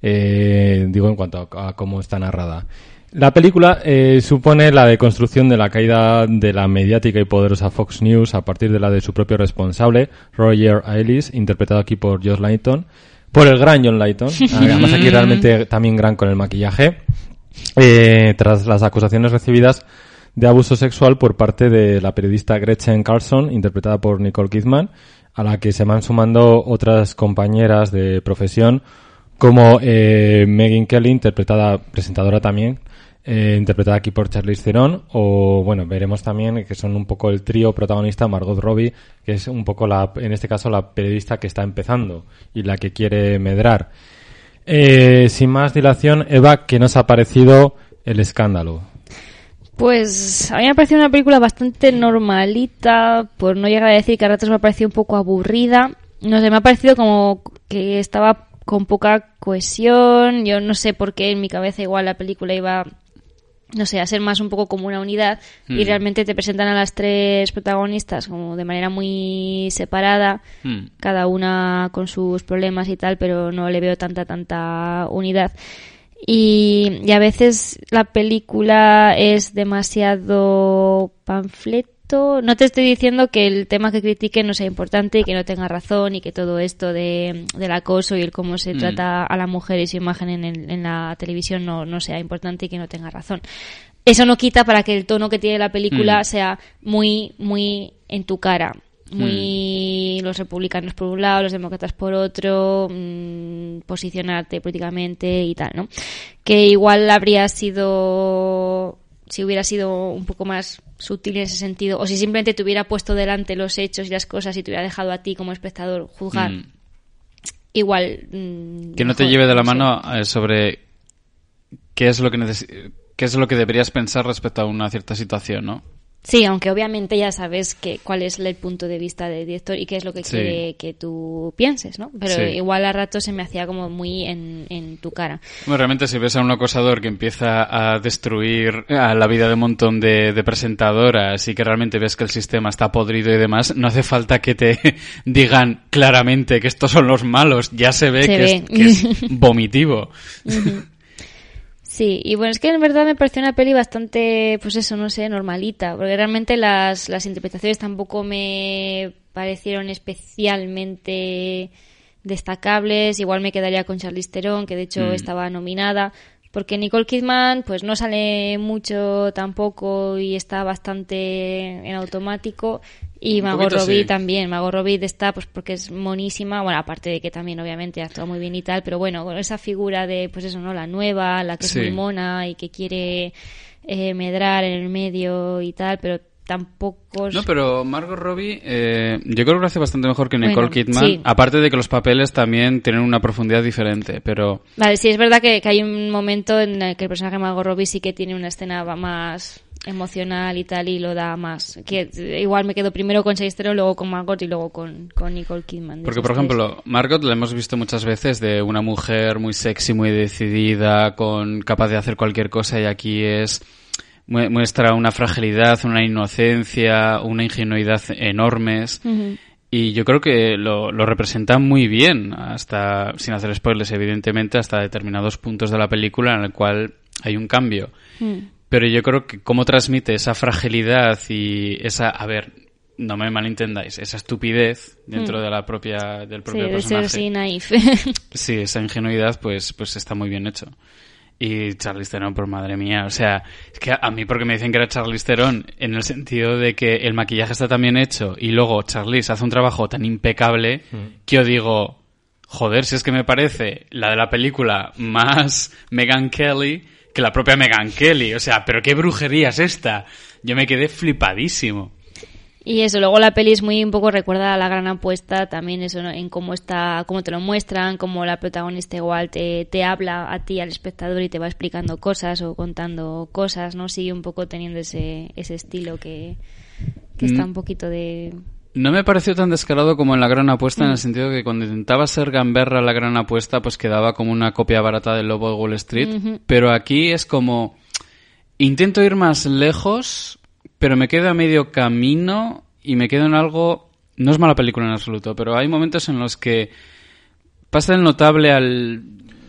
Eh, digo en cuanto a, a cómo está narrada. La película eh, supone la deconstrucción de la caída de la mediática y poderosa Fox News a partir de la de su propio responsable, Roger Ailes, interpretado aquí por Josh Layton, por el gran John Layton, [LAUGHS] además aquí realmente también gran con el maquillaje, eh, tras las acusaciones recibidas de abuso sexual por parte de la periodista Gretchen Carlson, interpretada por Nicole Kidman, a la que se van sumando otras compañeras de profesión, como eh, Megan Kelly, interpretada, presentadora también, eh, interpretada aquí por Charlize Theron, o bueno, veremos también que son un poco el trío protagonista Margot Robbie, que es un poco la, en este caso la periodista que está empezando y la que quiere medrar. Eh, sin más dilación, Eva, ¿qué nos ha parecido el escándalo? Pues a mí me ha parecido una película bastante normalita, por no llegar a decir que a ratos me ha parecido un poco aburrida. No sé, me ha parecido como que estaba con poca cohesión. Yo no sé por qué en mi cabeza igual la película iba, no sé, a ser más un poco como una unidad y Mm. realmente te presentan a las tres protagonistas como de manera muy separada Hmm. cada una con sus problemas y tal, pero no le veo tanta, tanta unidad. Y, y a veces la película es demasiado panfleto. No te estoy diciendo que el tema que critique no sea importante y que no tenga razón y que todo esto de, del acoso y el cómo se Mm. trata a la mujer y su imagen en, el- en la televisión no, no sea importante y que no tenga razón. Eso no quita para que el tono que tiene la película Mm. sea muy, muy en tu cara. Muy los republicanos por un lado, los demócratas por otro, mm, posicionarte políticamente y tal, ¿no? Que igual habría sido, si hubiera sido un poco más sutil en ese sentido, o si simplemente te hubiera puesto delante los hechos y las cosas y te hubiera dejado a ti como espectador juzgar, Mm. igual. mm, Que no te lleve de la mano eh, sobre qué es lo que qué es lo que deberías pensar respecto a una cierta situación, ¿no? Sí, aunque obviamente ya sabes que, cuál es el punto de vista del director y qué es lo que Sí. quiere que tú pienses, ¿no? Pero Sí. igual a rato se me hacía como muy en, en tu cara. Bueno, realmente si ves a un acosador que empieza a destruir a la vida de un montón de, de presentadoras y que realmente ves que el sistema está podrido y demás, no hace falta que te [LAUGHS] digan claramente que estos son los malos, ya se ve, Se que, ve. Es, que es [LAUGHS] vomitivo. Sí, y bueno, es que en verdad me pareció una peli bastante, pues eso, no sé, normalita, porque realmente las, las interpretaciones tampoco me parecieron especialmente destacables. Igual me quedaría con Charlize Theron, que de hecho Mm. estaba nominada, porque Nicole Kidman pues no sale mucho tampoco y está bastante en automático y Margot Robbie sí. también. Margot Robbie está pues porque es monísima, bueno, aparte de que también obviamente actúa muy bien y tal, pero bueno, con esa figura de pues eso, ¿no? La nueva, la que Sí. es muy mona y que quiere eh, medrar en el medio y tal, pero tampoco No, pero Margot Robbie, eh, yo creo que lo hace bastante mejor que Nicole Bueno, Kidman. sí. Aparte de que los papeles también tienen una profundidad diferente, pero Vale, sí, es verdad que, que hay un momento en el que el personaje de Margot Robbie sí que tiene una escena más emocional y tal y lo da más. Que igual me quedo primero con Theron, luego con Margot y luego con, con Nicole Kidman. Porque, por tres. ejemplo, Margot la hemos visto muchas veces de una mujer muy sexy, muy decidida, con capaz de hacer cualquier cosa y aquí es muestra una fragilidad, una inocencia, una ingenuidad enormes. Y yo creo que lo, lo representa muy bien, hasta, sin hacer spoilers, evidentemente, hasta determinados puntos de la película en el cual hay un cambio. Mm. Pero yo creo que cómo transmite esa fragilidad y esa, a ver, no me malentendáis, esa estupidez dentro Mm. de la propia, del Sí, propio de ser personaje. así naif. [LAUGHS] Sí, esa ingenuidad, pues, pues está muy bien hecho. Y Charlize Theron, por madre mía, o sea, es que a mí porque me dicen que era Charlize Theron, en el sentido de que el maquillaje está tan bien hecho y luego Charlize hace un trabajo tan impecable que yo digo, joder, si es que me parece la de la película más Megan Kelly que la propia Megan Kelly, o sea, pero qué brujería es esta. Yo me quedé flipadísimo. Y eso, luego la peli es muy un poco recuerda a la gran apuesta, también eso, ¿no? en cómo está, cómo te lo muestran, cómo la protagonista igual te, te habla a ti, al espectador, y te va explicando cosas o contando cosas, ¿no? Sigue un poco teniendo ese, ese estilo que, que está Mm. un poquito de... No me pareció tan descarado como en La Gran Apuesta, en Mm. el sentido que cuando intentaba ser gamberra La Gran Apuesta, pues quedaba como una copia barata del Lobo de Wall Street. Pero aquí es como... Intento ir más lejos, pero me quedo a medio camino y me quedo en algo... No es mala película en absoluto, pero hay momentos en los que pasa del notable al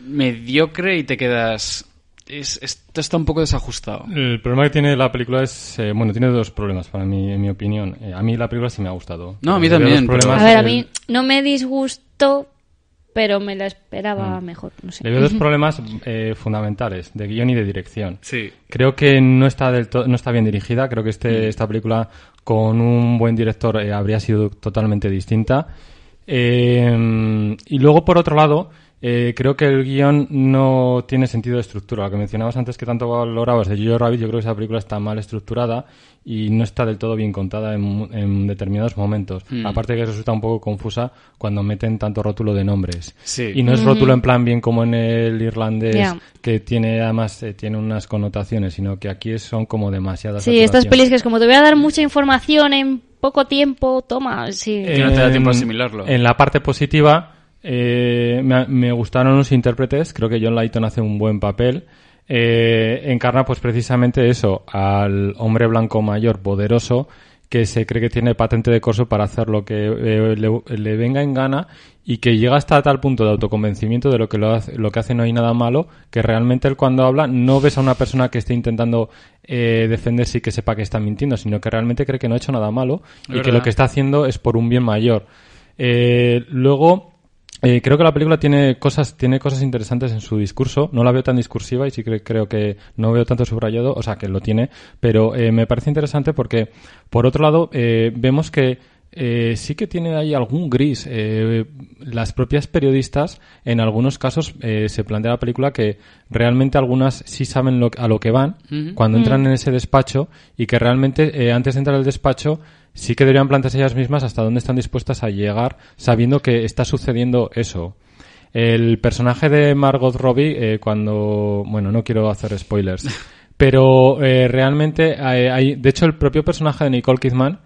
mediocre y te quedas... Es, esto está un poco desajustado. El problema que tiene la película es, eh, bueno, tiene dos problemas para mí, en mi opinión. Eh, a mí la película sí me ha gustado. No, a mí también, problemas. A ver, a El- mí no me disgustó, pero me la esperaba mejor, no sé. Le veo dos problemas eh, fundamentales, de guion y de dirección. Sí. Creo que no está del no está bien dirigida. Creo que este, Mm. esta película con un buen director eh, habría sido totalmente distinta. Eh, y luego, por otro lado, eh, creo que el guion no tiene sentido de estructura. Lo que mencionabas antes que tanto valorabas de Jojo Rabbit, yo creo que esa película está mal estructurada y no está del todo bien contada en, mu- en determinados momentos. Mm. Aparte que resulta un poco confusa cuando meten tanto rótulo de nombres. Sí. Y no es rótulo en plan bien como en el irlandés, que tiene además eh, tiene unas connotaciones, sino que aquí son como demasiadas. Sí, estas pelis que es como te voy a dar mucha información en poco tiempo, toma, sí. Que no te da tiempo a asimilarlo. En la parte positiva, eh, me, me gustaron los intérpretes. Creo que John Layton hace un buen papel. Eh, encarna, pues precisamente eso, al hombre blanco mayor poderoso que se cree que tiene patente de corso para hacer lo que eh, le, le venga en gana y que llega hasta tal punto de autoconvencimiento de lo que lo hace, lo que hace no hay nada malo que realmente él cuando habla no ves a una persona que esté intentando eh, defenderse y que sepa que está mintiendo sino que realmente cree que no ha hecho nada malo y que lo que está haciendo es por un bien mayor eh, luego eh, creo que la película tiene cosas tiene cosas interesantes en su discurso. No la veo tan discursiva y sí que creo que no veo tanto subrayado o sea que lo tiene. Pero eh, me parece interesante porque por otro lado eh, vemos que eh, sí que tiene ahí algún gris. Eh, las propias periodistas, en algunos casos, eh, se plantea la película que realmente algunas sí saben lo- a lo que van cuando entran en ese despacho y que realmente eh, antes de entrar al despacho sí que deberían plantearse ellas mismas hasta dónde están dispuestas a llegar sabiendo que está sucediendo eso. El personaje de Margot Robbie, eh, cuando... Bueno, no quiero hacer spoilers. [LAUGHS] Pero eh, realmente hay, hay- De hecho, el propio personaje de Nicole Kidman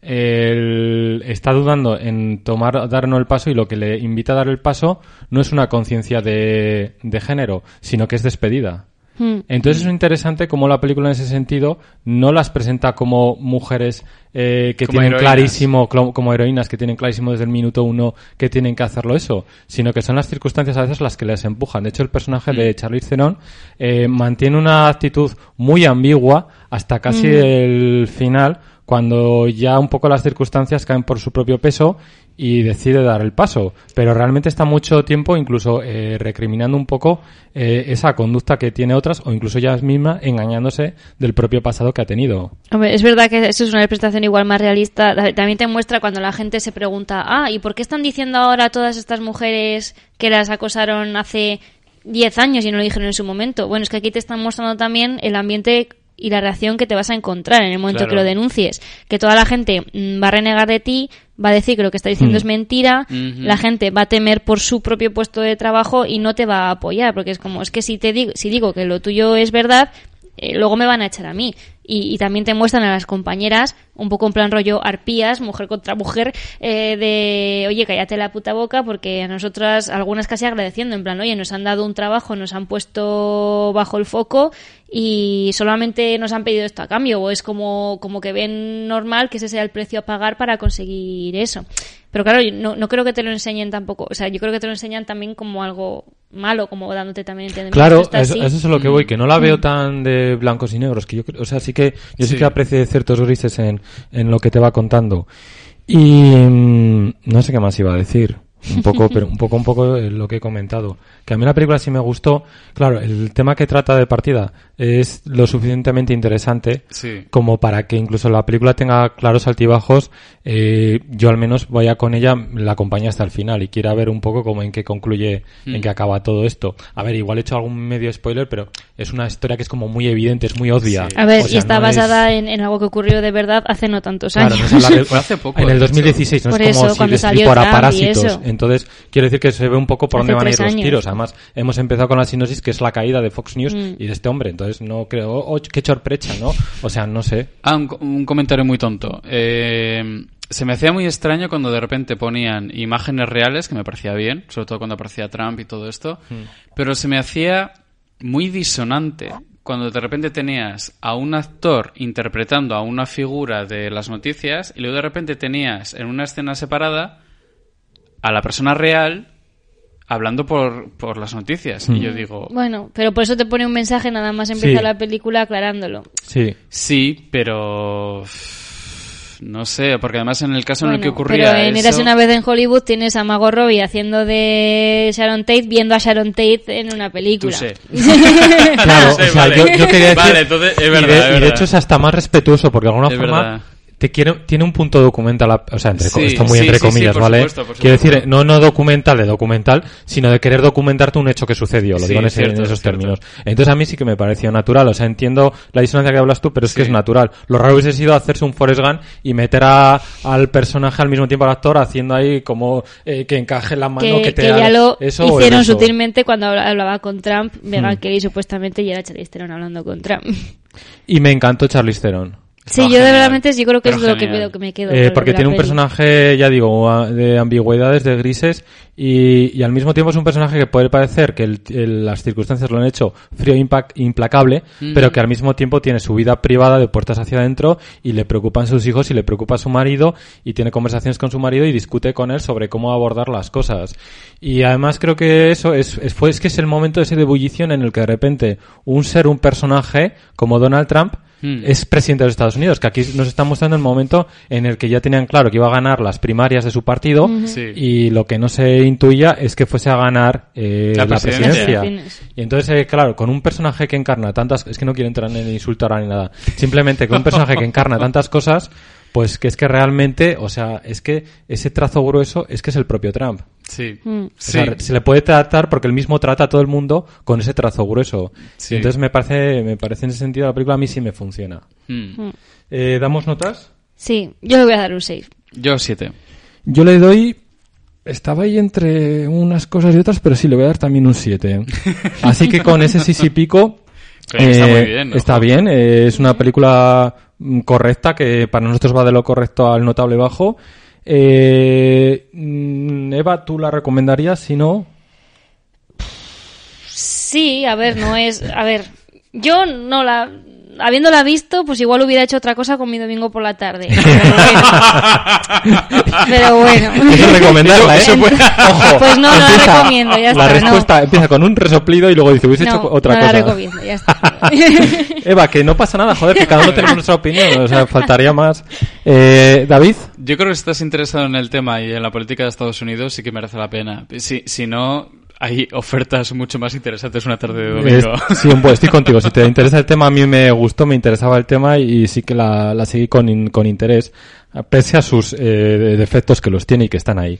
el- está dudando en tomar, darnos el paso y lo que le invita a dar el paso no es una conciencia de, de género, sino que es despedida. Hmm. Entonces es interesante cómo la película en ese sentido no las presenta como mujeres eh, que Como tienen heroínas. clarísimo, clo- como heroínas que tienen clarísimo desde el minuto uno que tienen que hacerlo eso, sino que son las circunstancias a veces las que les empujan. De hecho, el personaje de Charlize Theron eh, mantiene una actitud muy ambigua hasta casi Mm. el final cuando ya un poco las circunstancias caen por su propio peso y decide dar el paso. Pero realmente está mucho tiempo incluso eh, recriminando un poco eh, esa conducta que tiene otras o incluso ella misma engañándose del propio pasado que ha tenido. Hombre, es verdad que eso es una representación igual más realista. También te muestra cuando la gente se pregunta, ah, ¿y por qué están diciendo ahora todas estas mujeres que las acosaron hace 10 años y no lo dijeron en su momento? Bueno, es que aquí te están mostrando también el ambiente y la reacción que te vas a encontrar en el momento Claro. que lo denuncies. Que toda la gente mm, va a renegar de ti, va a decir que lo que está diciendo Mm. es mentira, la gente va a temer por su propio puesto de trabajo y no te va a apoyar, porque es como, es que si te digo, si digo que lo tuyo es verdad, eh, luego me van a echar a mí. Y, y también te muestran a las compañeras, un poco en plan rollo arpías, mujer contra mujer, eh, de, oye, cállate la puta boca, porque a nosotras, algunas casi agradeciendo, en plan, oye, nos han dado un trabajo, nos han puesto bajo el foco y solamente nos han pedido esto a cambio, o es como, como que ven normal que ese sea el precio a pagar para conseguir eso. Pero claro, no, no creo que te lo enseñen tampoco, o sea, yo creo que te lo enseñan también como algo malo, como dándote también entendimiento. Claro, eso, es lo que voy, que no la veo tan de blancos y negros, que yo o sea, sí que yo sí, Sí. que aprecio ciertos grises en, en lo que te va contando. Y mm, no sé qué más iba a decir. Un poco, [LAUGHS] pero un poco, un poco eh, lo que he comentado. Que a mí la película sí me gustó. Claro, el tema que trata de partida es lo suficientemente interesante Sí. como para que incluso la película tenga claros altibajos, eh, yo al menos vaya con ella, la acompañe hasta el final y quiera ver un poco cómo en qué concluye, en qué acaba todo esto. A ver, igual he hecho algún medio spoiler, pero es una historia que es como muy evidente, es muy obvia. Sí. A ver, O y está no es- basada en, en algo que ocurrió de verdad hace no tantos Claro, años. no es hablar de- [LAUGHS] hace poco, En el de hecho. 2016, no Por es como eso, si cuando les y parásitos. eso. Entonces, quiero decir que se ve un poco por Hace dónde van a ir los años. tiros. Además, hemos empezado con la sinopsis que es la caída de Fox News Mm. y de este hombre. Entonces, no creo, oh, qué chorprecha, ¿no? O sea, no sé. Ah, un, co- un comentario muy tonto. Eh, se me hacía muy extraño cuando de repente ponían imágenes reales, que me parecía bien, sobre todo cuando aparecía Trump y todo esto, pero se me hacía muy disonante cuando de repente tenías a un actor interpretando a una figura de las noticias y luego de repente tenías en una escena separada a la persona real hablando por, por las noticias. Y yo digo, Bueno, pero por eso te pone un mensaje nada más empezar Sí. la película aclarándolo. Sí. sí, pero... No sé, porque además en el caso en el que ocurría pero en eso- Érase una vez en Hollywood tienes a Margot Robbie haciendo de Sharon Tate viendo a Sharon Tate en una película. Touché. [LAUGHS] Claro, [LAUGHS] Sí, o sea, vale. yo, yo quería decir... Vale, entonces, es y verdad, de, es y de hecho es hasta más respetuoso, porque de alguna Es forma verdad. Te quiere, tiene un punto documental, o sea, entre, Sí, esto muy sí, entre sí, sí, comillas, por ¿vale? supuesto, por Quiero decir, no, no documental de documental, sino de querer documentarte un hecho que sucedió, lo Sí, digo en, ese- cierto, en esos cierto. términos. Entonces a mí sí que me pareció natural, o sea, entiendo la disonancia que hablas tú, pero es que Sí. es natural. Lo raro hubiese sido hacerse un Forrest Gump y meter a, al personaje al mismo tiempo al actor haciendo ahí como eh, que encaje la mano, que, que, te que ya lo eso hicieron sutilmente cuando habla- hablaba con Trump, Meghan Hmm. Kelly supuestamente y era Charlize Theron hablando con Trump. Y me encantó Charlize Theron. Sí, yo de verdad yo creo que es lo que me, que me quedo. Eh, porque tiene un peli. personaje, ya digo, a- de ambigüedades, de grises, y, y al mismo tiempo es un personaje que puede parecer que el- el- las circunstancias lo han hecho frío e impac- implacable, pero que al mismo tiempo tiene su vida privada de puertas hacia adentro y le preocupan sus hijos y le preocupa su marido y tiene conversaciones con su marido y discute con él sobre cómo abordar las cosas. Y además creo que eso es, es, fue, es que es el momento ese de ebullición en el que de repente un ser, un personaje como Donald Trump Hmm. es presidente de los Estados Unidos, que aquí nos está mostrando el momento en el que ya tenían claro que iba a ganar las primarias de su partido Sí. y lo que no se intuía es que fuese a ganar eh, La la, presidencia. presidencia. Y entonces, eh, claro, con un personaje que encarna tantas... Es que no quiero entrar en el insulto ahora ni nada. Simplemente con un [LAUGHS] personaje que encarna tantas cosas, pues que es que realmente, o sea, es que ese trazo grueso es que es el propio Trump. Sí. Mm. O Sí. sea, se le puede tratar porque él mismo trata a todo el mundo con ese trazo grueso. Sí. Y entonces me parece, me parece en ese sentido la película a mí sí me funciona. Mm. Eh, ¿Damos notas? Sí, yo le voy a dar un 6. Yo siete. Yo le doy... Estaba ahí entre unas cosas y otras, pero sí, le voy a dar también un 7. [LAUGHS] Así que con ese sí sí pico... Está eh, muy bien, ¿no? Está bien, eh, es una película mm, correcta que para nosotros va de lo correcto al notable bajo. Eh, Eva, ¿tú la recomendarías? Si no... Sí, a ver, no es. A ver, yo no la. Habiéndola visto, pues igual hubiera hecho otra cosa con mi domingo por la tarde. [LAUGHS] Pero bueno. Eso es recomendarla, ¿eh? Eso puede- Ojo, Pues no, no la empieza- recomiendo, ya La está, no. respuesta empieza con un resoplido y luego dice, hubiese No, hecho otra no cosa. la recomiendo, ya está. [LAUGHS] Eva, que no pasa nada, joder, que cada uno tenemos nuestra opinión, o sea, faltaría más. Eh, David, Yo creo que si estás interesado en el tema y en la política de Estados Unidos, sí que merece la pena. Si, si no, hay ofertas mucho más interesantes una tarde de domingo. Sí, pues estoy contigo. Si te interesa el tema, a mí me gustó, me interesaba el tema y sí que la, la seguí con, con interés, pese a sus eh, defectos que los tiene y que están ahí.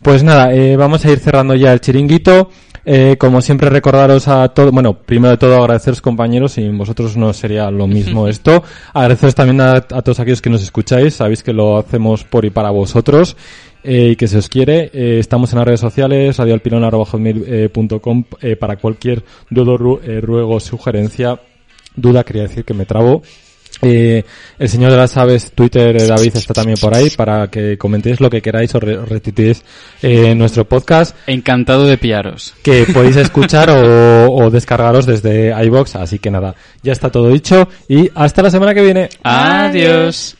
Pues nada, eh, vamos a ir cerrando ya el chiringuito. Eh, como siempre recordaros a todos, bueno, primero de todo agradeceros compañeros, sin vosotros no sería lo mismo esto. Agradeceros también a, a todos aquellos que nos escucháis, sabéis que lo hacemos por y para vosotros eh, y que se os quiere. Eh, estamos en las redes sociales, radioalpilon.com eh, para cualquier dudo, eh, ruego, sugerencia, duda, quería decir que me trabo. Eh, el señor de las aves, Twitter, eh, David está también por ahí para que comentéis lo que queráis o re- retuiteéis eh, nuestro podcast Encantado de pillaros. que [LAUGHS] podéis escuchar o, o descargaros desde iBox. Así que nada, ya está todo dicho y hasta la semana que viene. Adiós.